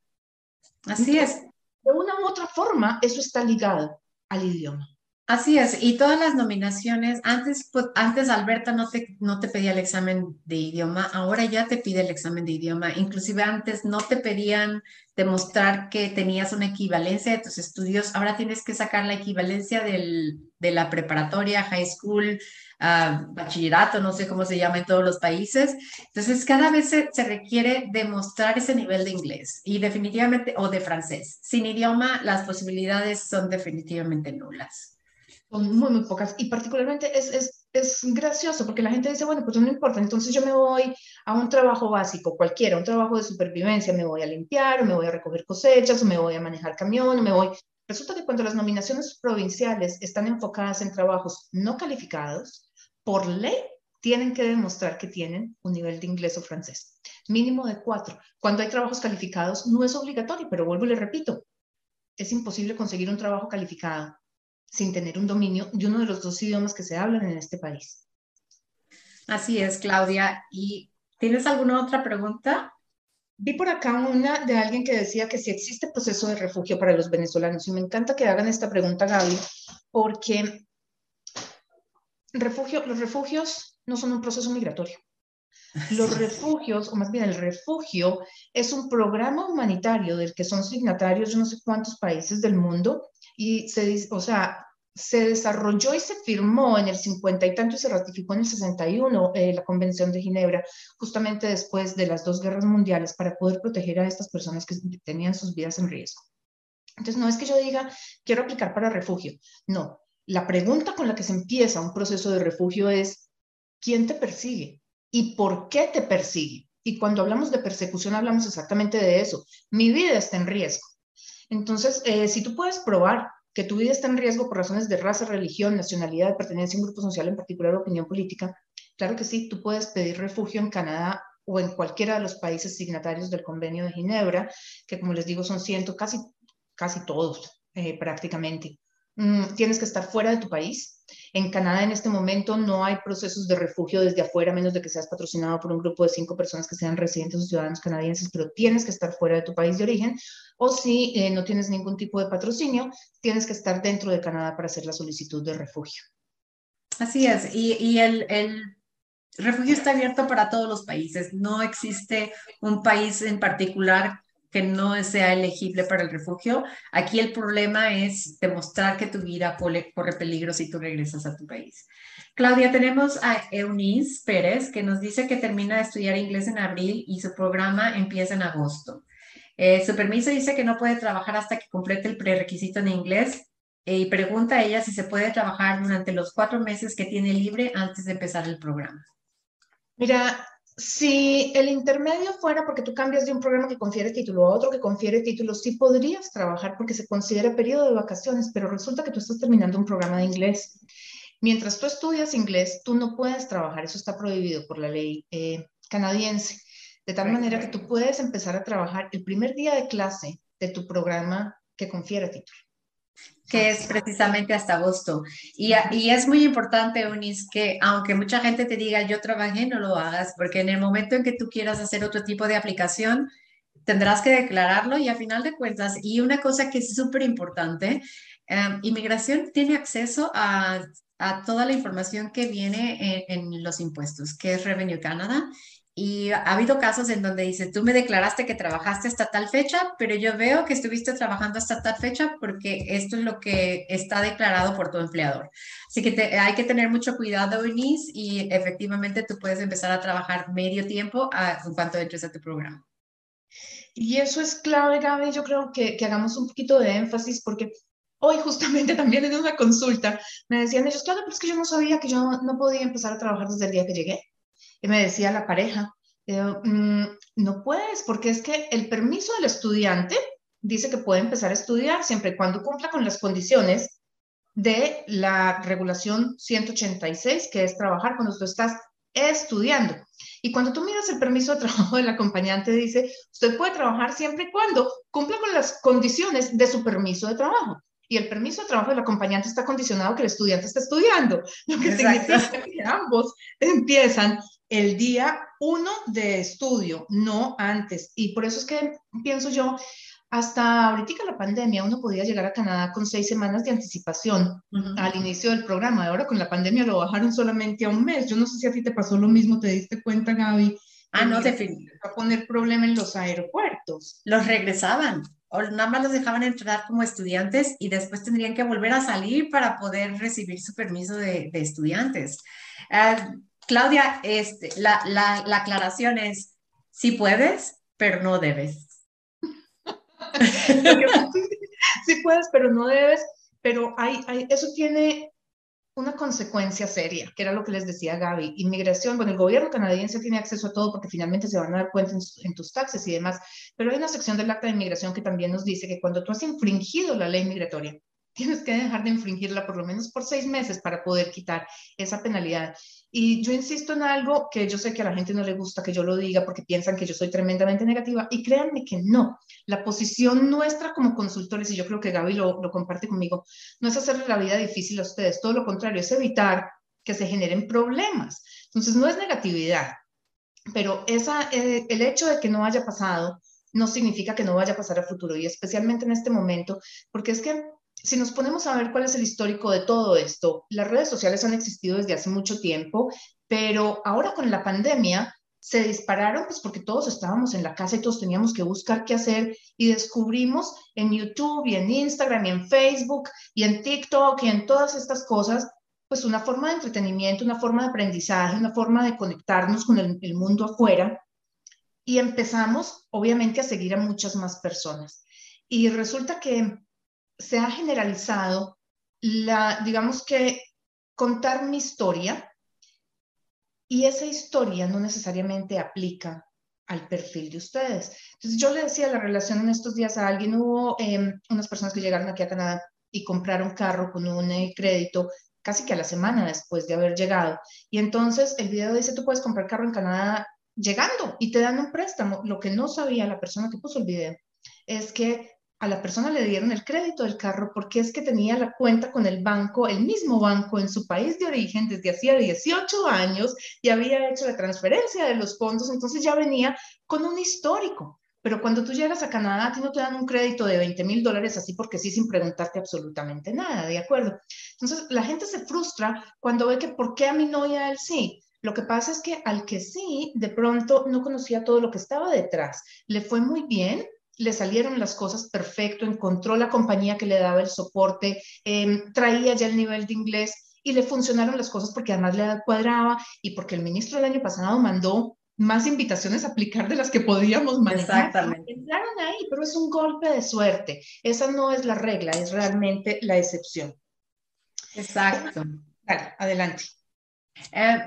Así es. De una u otra forma, eso está ligado al idioma. Así es, y todas las nominaciones, antes, pues, antes Alberta no te, no te pedía el examen de idioma, ahora ya te pide el examen de idioma, inclusive antes no te pedían demostrar que tenías una equivalencia de tus estudios, ahora tienes que sacar la equivalencia del, de la preparatoria, high school, ah, bachillerato, no sé cómo se llama en todos los países. Entonces, cada vez se, requiere demostrar ese nivel de inglés y definitivamente, o de francés. Sin idioma, las posibilidades son definitivamente nulas. Son muy, muy pocas. Y particularmente es, es, es, gracioso porque la gente dice, bueno, pues no importa, entonces yo me voy a un trabajo básico, cualquiera, un trabajo de supervivencia, me voy a limpiar, me voy a recoger cosechas, me voy a manejar camión, me voy... Resulta que cuando las nominaciones provinciales están enfocadas en trabajos no calificados, por ley tienen que demostrar que tienen un nivel de inglés o francés, mínimo de cuatro. Cuando hay trabajos calificados no es obligatorio, pero vuelvo y le repito, es imposible conseguir un trabajo calificado sin tener un dominio de uno de los dos idiomas que se hablan en este país. Así es, Claudia. ¿Y tienes alguna otra pregunta? Vi por acá una de alguien que decía que si existe proceso de refugio para los venezolanos. Y me encanta que hagan esta pregunta, Gaby, porque refugio, los refugios no son un proceso migratorio. Los refugios, o más bien el refugio, es un programa humanitario del que son signatarios yo no sé cuántos países del mundo y se, o sea, se desarrolló y se firmó en el 50 y tanto y se ratificó en el 61 eh, la Convención de Ginebra, justamente después de las dos guerras mundiales, para poder proteger a estas personas que tenían sus vidas en riesgo. Entonces, no es que yo diga, quiero aplicar para refugio. No, la pregunta con la que se empieza un proceso de refugio es, ¿quién te persigue? ¿Y por qué te persigue? Y cuando hablamos de persecución, hablamos exactamente de eso. Mi vida está en riesgo. Entonces, eh, si tú puedes probar que tu vida está en riesgo por razones de raza, religión, nacionalidad, pertenencia a un grupo social, en particular opinión política, claro que sí, tú puedes pedir refugio en Canadá o en cualquiera de los países signatarios del Convenio de Ginebra, que como les digo son ciento, casi, casi todos eh, prácticamente. Mm, tienes que estar fuera de tu país. En Canadá en este momento no hay procesos de refugio desde afuera, a menos de que seas patrocinado por un grupo de cinco personas que sean residentes o ciudadanos canadienses, pero tienes que estar fuera de tu país de origen. O si eh, no tienes ningún tipo de patrocinio, tienes que estar dentro de Canadá para hacer la solicitud de refugio. Así es, y, y el, el refugio está abierto para todos los países. No existe un país en particular que no sea elegible para el refugio. Aquí el problema es demostrar que tu vida corre, peligro si tú regresas a tu país. Claudia, tenemos a Eunice Pérez que nos dice que termina de estudiar inglés en abril y su programa empieza en agosto. Eh, su permiso dice que no puede trabajar hasta que complete el prerequisito en inglés eh, y pregunta ella si se puede trabajar durante los cuatro meses que tiene libre antes de empezar el programa. Mira, si el intermedio fuera porque tú cambias de un programa que confiere título a otro que confiere título, sí podrías trabajar porque se considera periodo de vacaciones, pero resulta que tú estás terminando un programa de inglés. Mientras tú estudias inglés, tú no puedes trabajar, eso está prohibido por la ley eh, canadiense, de tal manera que tú puedes empezar a trabajar el primer día de clase de tu programa que confiere título que es precisamente hasta agosto. Y, y, es muy importante, Eunice, que aunque mucha gente te diga yo trabajé, no lo hagas, porque en el momento en que tú quieras hacer otro tipo de aplicación, tendrás que declararlo y a final de cuentas, y una cosa que es súper importante, em, inmigración tiene acceso a, a, toda la información que viene en, en los impuestos, que es Revenue Canada, y ha habido casos en donde dice, tú me declaraste que trabajaste hasta tal fecha, pero yo veo que estuviste trabajando hasta tal fecha porque esto es lo que está declarado por tu empleador. Así que hay que tener mucho cuidado, Eunice, y efectivamente tú puedes empezar a trabajar medio tiempo a, en cuanto entres a tu programa. Y eso es clave, Gaby. Yo creo que, que hagamos un poquito de énfasis porque hoy justamente también en una consulta me decían ellos, claro, pero es que yo no sabía que yo no podía empezar a trabajar desde el día que llegué. Y me decía la pareja, Eh, mm, no puedes, porque es que el permiso del estudiante dice que puede empezar a estudiar siempre y cuando cumpla con las condiciones de la regulación 186, que es trabajar cuando tú estás estudiando. Y cuando tú miras el permiso de trabajo del acompañante, dice, usted puede trabajar siempre y cuando cumpla con las condiciones de su permiso de trabajo. Y el permiso de trabajo del acompañante está condicionado que el estudiante está estudiando, lo que significa que ambos empiezan el día uno de estudio, no antes. Y por eso es que pienso yo, hasta ahorita la pandemia uno podía llegar a Canadá con seis semanas de anticipación al inicio del programa. Ahora con la pandemia lo bajaron solamente a un mes. Yo no sé si a ti te pasó lo mismo, ¿te diste cuenta, Gaby? Ah, no, definitivamente. Va a poner problema en los aeropuertos. Los regresaban o nada más los dejaban entrar como estudiantes y después tendrían que volver a salir para poder recibir su permiso de, estudiantes. Ah, Claudia, este, la, la, la aclaración es, sí puedes, pero no debes. sí puedes, pero no debes, pero hay, hay, eso tiene una consecuencia seria, que era lo que les decía Gaby. Inmigración, bueno, el gobierno canadiense tiene acceso a todo porque finalmente se van a dar cuenta en, tus taxes y demás, pero hay una sección del acta de inmigración que también nos dice que cuando tú has infringido la ley migratoria, tienes que dejar de infringirla por lo menos por seis meses para poder quitar esa penalidad. Y yo insisto en algo que yo sé que a la gente no le gusta que yo lo diga porque piensan que yo soy tremendamente negativa y créanme que no. La posición nuestra como consultores, y yo creo que Gaby lo, lo comparte conmigo, no es hacerle la vida difícil a ustedes, todo lo contrario, es evitar que se generen problemas. Entonces, no es negatividad, pero esa, eh, el hecho de que no haya pasado no significa que no vaya a pasar a futuro y especialmente en este momento, porque es que si nos ponemos a ver cuál es el histórico de todo esto, las redes sociales han existido desde hace mucho tiempo, pero ahora con la pandemia se dispararon pues porque todos estábamos en la casa y todos teníamos que buscar qué hacer y descubrimos en YouTube y en Instagram y en Facebook y en TikTok y en todas estas cosas pues una forma de entretenimiento, una forma de aprendizaje, una forma de conectarnos con el, el mundo afuera y empezamos obviamente a seguir a muchas más personas. Y resulta que se ha generalizado la, digamos que, contar mi historia y esa historia no necesariamente aplica al perfil de ustedes. Entonces yo le decía la relación en estos días a alguien, hubo em, unas personas que llegaron aquí a Canadá y compraron carro con un eh, crédito casi que a la semana después de haber llegado. Y entonces el video dice, tú puedes comprar carro en Canadá llegando y te dan un préstamo. Lo que no sabía la persona que puso el video es que a la persona le dieron el crédito del carro porque es que tenía la cuenta con el banco, el mismo banco en su país de origen desde hacía 18 años y había hecho la transferencia de los fondos, entonces ya venía con un histórico. Pero cuando tú llegas a Canadá, a ti no te dan un crédito de 20 mil dólares así porque sí, sin preguntarte absolutamente nada, ¿de acuerdo? Entonces, la gente se frustra cuando ve que ¿por qué a mí no y a él sí? Lo que pasa es que al que sí, de pronto no conocía todo lo que estaba detrás. Le fue muy bien, le salieron las cosas perfecto, encontró la compañía que le daba el soporte, em, traía ya el nivel de inglés y le funcionaron las cosas porque además le cuadraba y porque el ministro el año pasado mandó más invitaciones a aplicar de las que podíamos manejar. Exactamente. Entraron ahí, pero es un golpe de suerte. Esa no es la regla, es realmente la excepción. Exacto. Dale, adelante. Eh,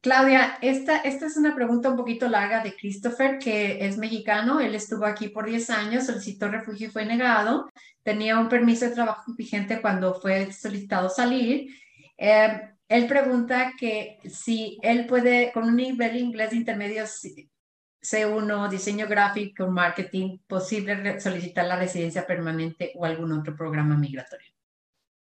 Claudia, esta, esta es una pregunta un poquito larga de Christopher, que es mexicano. Él estuvo aquí por 10 años, solicitó refugio y fue negado. Tenía un permiso de trabajo vigente cuando fue solicitado salir. Eh, él pregunta que si él puede, con un nivel de inglés intermedio C1, diseño gráfico, marketing, posible solicitar la residencia permanente o algún otro programa migratorio.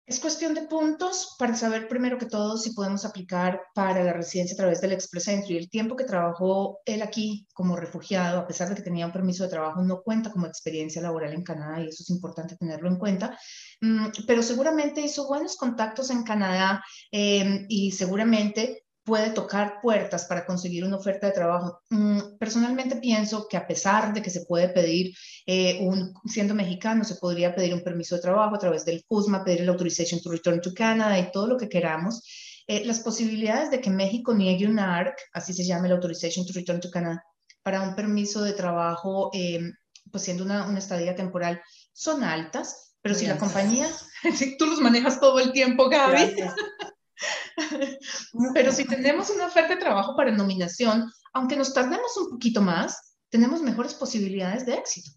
Es cuestión de puntos para saber primero que todo si podemos aplicar para la residencia a través del Express Entry. El tiempo que trabajó él aquí como refugiado, a pesar de que tenía un permiso de trabajo, no cuenta como experiencia laboral en Canadá y eso es importante tenerlo en cuenta. Mm, pero seguramente hizo buenos contactos en Canadá eh, y seguramente puede tocar puertas para conseguir una oferta de trabajo. Mm, personalmente pienso que a pesar de que se puede pedir, eh, un, siendo mexicano, se podría pedir un permiso de trabajo a través del CUSMA, pedir el Authorization to Return to Canada y todo lo que queramos, eh, las posibilidades de que México niegue una ARC, así se llama el Authorization to Return to Canada, para un permiso de trabajo, em, pues siendo una, una estadía temporal, son altas, pero si la compañía, tú los manejas todo el tiempo, Gaby. Pero si tenemos una oferta de trabajo para nominación, aunque nos tardemos un poquito más, tenemos mejores posibilidades de éxito.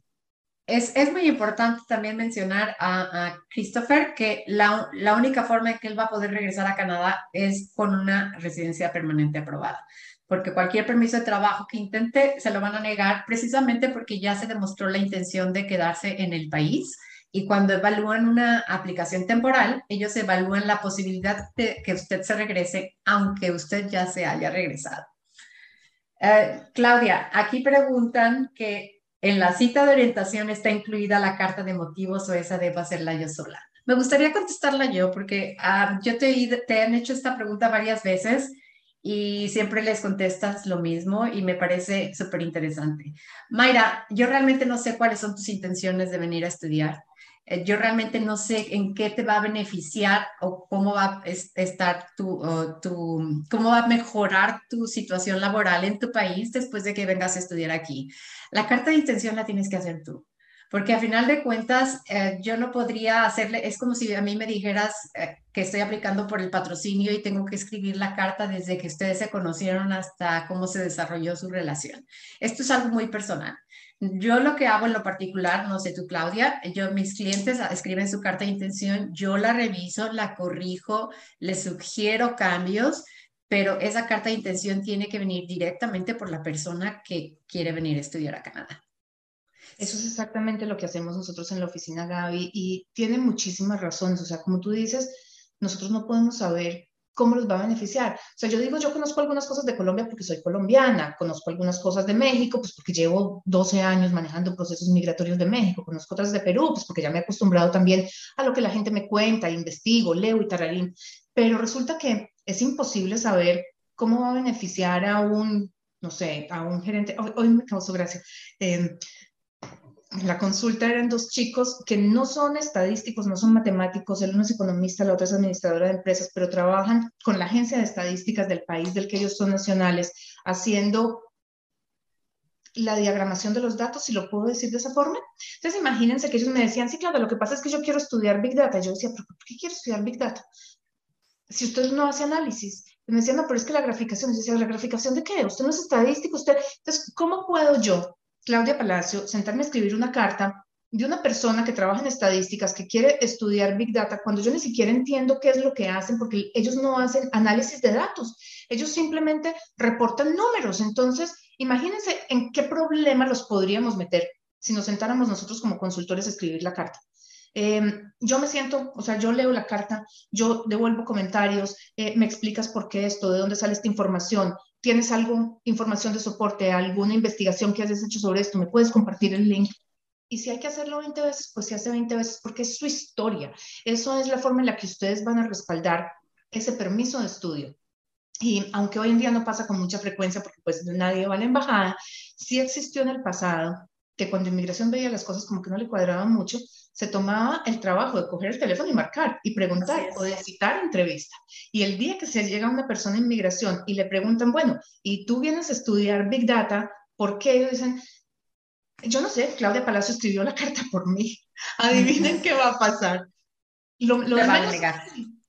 Es, es muy importante también mencionar a, Christopher que la, la, única forma en que él va a poder regresar a Canadá es con una residencia permanente aprobada, porque cualquier permiso de trabajo que intente se lo van a negar precisamente porque ya se demostró la intención de quedarse en el país y cuando evalúan una aplicación temporal, ellos evalúan la posibilidad de que usted se regrese, aunque usted ya se haya regresado. Eh, Claudia, aquí preguntan que en la cita de orientación está incluida la carta de motivos o esa debo hacerla yo sola. Me gustaría contestarla yo porque ah, yo te, te han hecho esta pregunta varias veces y siempre les contestas lo mismo y me parece súper interesante. Mayra, yo realmente no sé cuáles son tus intenciones de venir a estudiar. Eh, yo realmente no sé en qué te va a beneficiar o cómo va a estar tu, tu, cómo va a mejorar tu situación laboral en tu país después de que vengas a estudiar aquí. La carta de intención la tienes que hacer tú. Porque a final de cuentas, eh, yo no podría hacerle, es como si a mí me dijeras eh, que estoy aplicando por el patrocinio y tengo que escribir la carta desde que ustedes se conocieron hasta cómo se desarrolló su relación. Esto es algo muy personal. Yo lo que hago en lo particular, no sé tú, Claudia, yo mis clientes escriben su carta de intención, yo la reviso, la corrijo, les sugiero cambios, pero esa carta de intención tiene que venir directamente por la persona que quiere venir a estudiar a Canadá. Eso es exactamente lo que hacemos nosotros en la oficina, Gaby, y tiene muchísimas razones. O sea, como tú dices, nosotros no podemos saber cómo los va a beneficiar. O sea, yo digo, yo conozco algunas cosas de Colombia porque soy colombiana, conozco algunas cosas de México, pues porque llevo 12 años manejando procesos migratorios de México, conozco otras de Perú, pues porque ya me he acostumbrado también a lo que la gente me cuenta, investigo, leo y tararín, pero resulta que es imposible saber cómo va a beneficiar a un, no sé, a un gerente, hoy, me causó gracia, eh, la consulta eran dos chicos que no son estadísticos, no son matemáticos, el uno es economista, la otra es administradora de empresas, pero trabajan con la agencia de estadísticas del país del que ellos son nacionales, haciendo la diagramación de los datos, si lo puedo decir de esa forma. Entonces, imagínense que ellos me decían, sí, claro, lo que pasa es que yo quiero estudiar Big Data. Yo decía, ¿por qué quiero estudiar Big Data? Si usted no hace análisis. Me decían, no, pero es que la graficación, yo decía, ¿la graficación de qué? Usted no es estadístico, usted... Entonces, ¿cómo puedo yo Claudia Palacio, sentarme a escribir una carta de una persona que trabaja en estadísticas, que quiere estudiar Big Data, cuando yo ni siquiera entiendo qué es lo que hacen, porque ellos no hacen análisis de datos, ellos simplemente reportan números. Entonces, imagínense en qué problema los podríamos meter si nos sentáramos nosotros como consultores a escribir la carta. Em, yo me siento, o sea, yo leo la carta, yo devuelvo comentarios, eh, me explicas por qué esto, de dónde sale esta información, tienes alguna información de soporte, alguna investigación que hayas hecho sobre esto, me puedes compartir el link. Y si hay que hacerlo 20 veces, pues se hace 20 veces porque es su historia. Eso es la forma en la que ustedes van a respaldar ese permiso de estudio. Y aunque hoy en día no pasa con mucha frecuencia porque pues nadie va a la embajada, sí existió en el pasado que cuando inmigración veía las cosas como que no le cuadraban mucho, se tomaba el trabajo de coger el teléfono y marcar y preguntar o de citar entrevista. Y el día que se llega una persona en inmigración y le preguntan, bueno, ¿y tú vienes a estudiar Big Data? ¿Por qué? Ellos dicen, yo no sé, Claudia Palacio escribió la carta por mí. Adivinen qué va a pasar. Lo, lo de menos,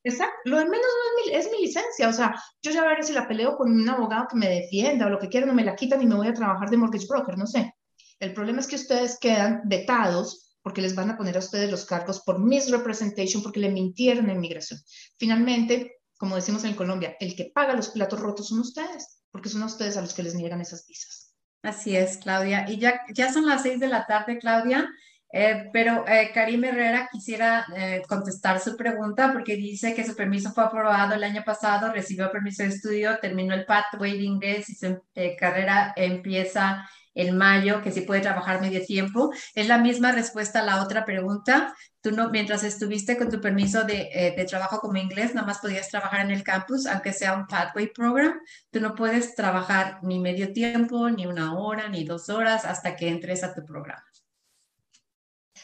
exacto, lo menos no es mi, es mi licencia. O sea, yo ya veré si la peleo con un abogado que me defienda o lo que quiera, no me la quitan y me voy a trabajar de mortgage broker, no sé. El problema es que ustedes quedan vetados porque les van a poner a ustedes los cargos por misrepresentation, porque le mintieron en inmigración. Finalmente, como decimos en Colombia, el que paga los platos rotos son ustedes, porque son a ustedes a los que les niegan esas visas. Así es, Claudia. Y ya, ya son las seis de la tarde, Claudia. Eh, pero eh, Karim Herrera quisiera eh, contestar su pregunta porque dice que su permiso fue aprobado el año pasado, recibió permiso de estudio, terminó el pathway de inglés y su carrera empieza en mayo, que sí puede trabajar medio tiempo. Es la misma respuesta a la otra pregunta. Tú no, mientras estuviste con tu permiso de, eh, de, trabajo como inglés, nada más podías trabajar en el campus, aunque sea un pathway program. Tú no puedes trabajar ni medio tiempo, ni una hora, ni dos horas hasta que entres a tu programa.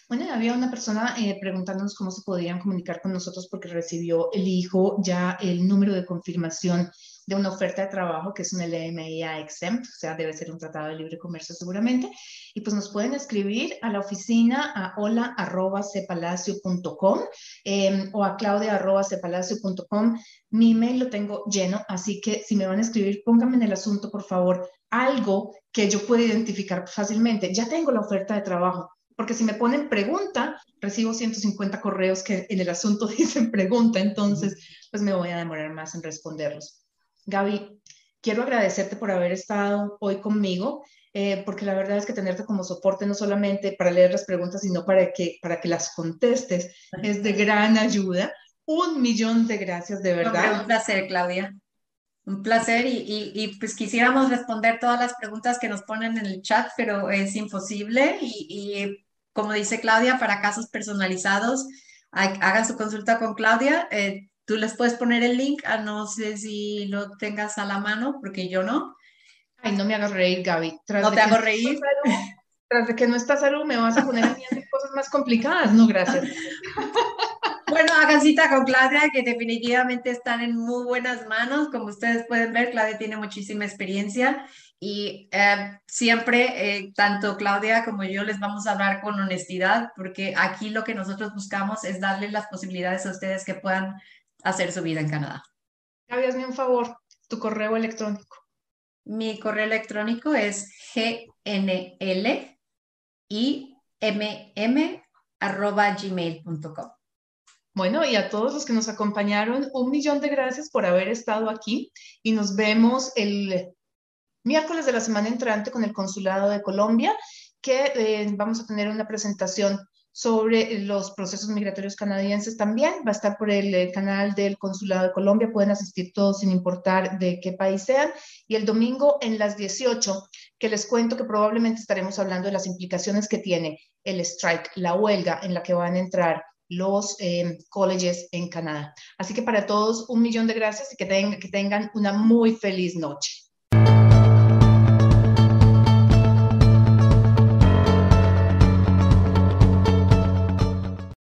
Bueno, había una persona eh, preguntándonos cómo se podían comunicar con nosotros porque recibió el hijo ya el número de confirmación de una oferta de trabajo que es un LMIA exempt, o sea, debe ser un tratado de libre comercio seguramente. Y pues nos pueden escribir a la oficina a hola.cepalacio.com eh, o a claudia.cepalacio.com. Mi email lo tengo lleno, así que si me van a escribir, pónganme en el asunto, por favor, algo que yo pueda identificar fácilmente. Ya tengo la oferta de trabajo, porque si me ponen pregunta, recibo 150 correos que en el asunto dicen pregunta, entonces pues me voy a demorar más en responderlos. Gaby, quiero agradecerte por haber estado hoy conmigo, eh, porque la verdad es que tenerte como soporte no solamente para leer las preguntas, sino para que, para que las contestes es de gran ayuda. Un millón de gracias, de verdad. un placer, Claudia. Un placer y, y, pues quisiéramos responder todas las preguntas que nos ponen en el chat, pero es imposible y, y como dice Claudia, para casos personalizados, hagan su consulta con Claudia. Eh, tú les puedes poner el link, a no sé si lo tengas a la mano, porque yo no. Ay, no me hagas reír, Gaby. no te hago reír. tras de que no está salud, me vas a poner a mí cosas más complicadas. No, gracias. Bueno, hagan cita con Claudia, que definitivamente están en muy buenas manos. Como ustedes pueden ver, Claudia tiene muchísima experiencia y eh, siempre, eh, tanto Claudia como yo, les vamos a hablar con honestidad, porque aquí lo que nosotros buscamos es darle las posibilidades a ustedes que puedan hacer su vida en Canadá. Gaby, hazme un favor, tu correo electrónico. Mi correo electrónico es gnl y gmail.com. Bueno, y a todos los que nos acompañaron, un millón de gracias por haber estado aquí y nos vemos el miércoles de la semana entrante con el Consulado de Colombia, que eh, vamos a tener una presentación sobre los procesos migratorios canadienses también. Va a estar por el, el, canal del Consulado de Colombia. Pueden asistir todos sin importar de qué país sean. Y el domingo en las 18, que les cuento que probablemente estaremos hablando de las implicaciones que tiene el strike, la huelga en la que van a entrar los eh, colleges en Canadá. Así que para todos, un millón de gracias y que tengan una muy feliz noche.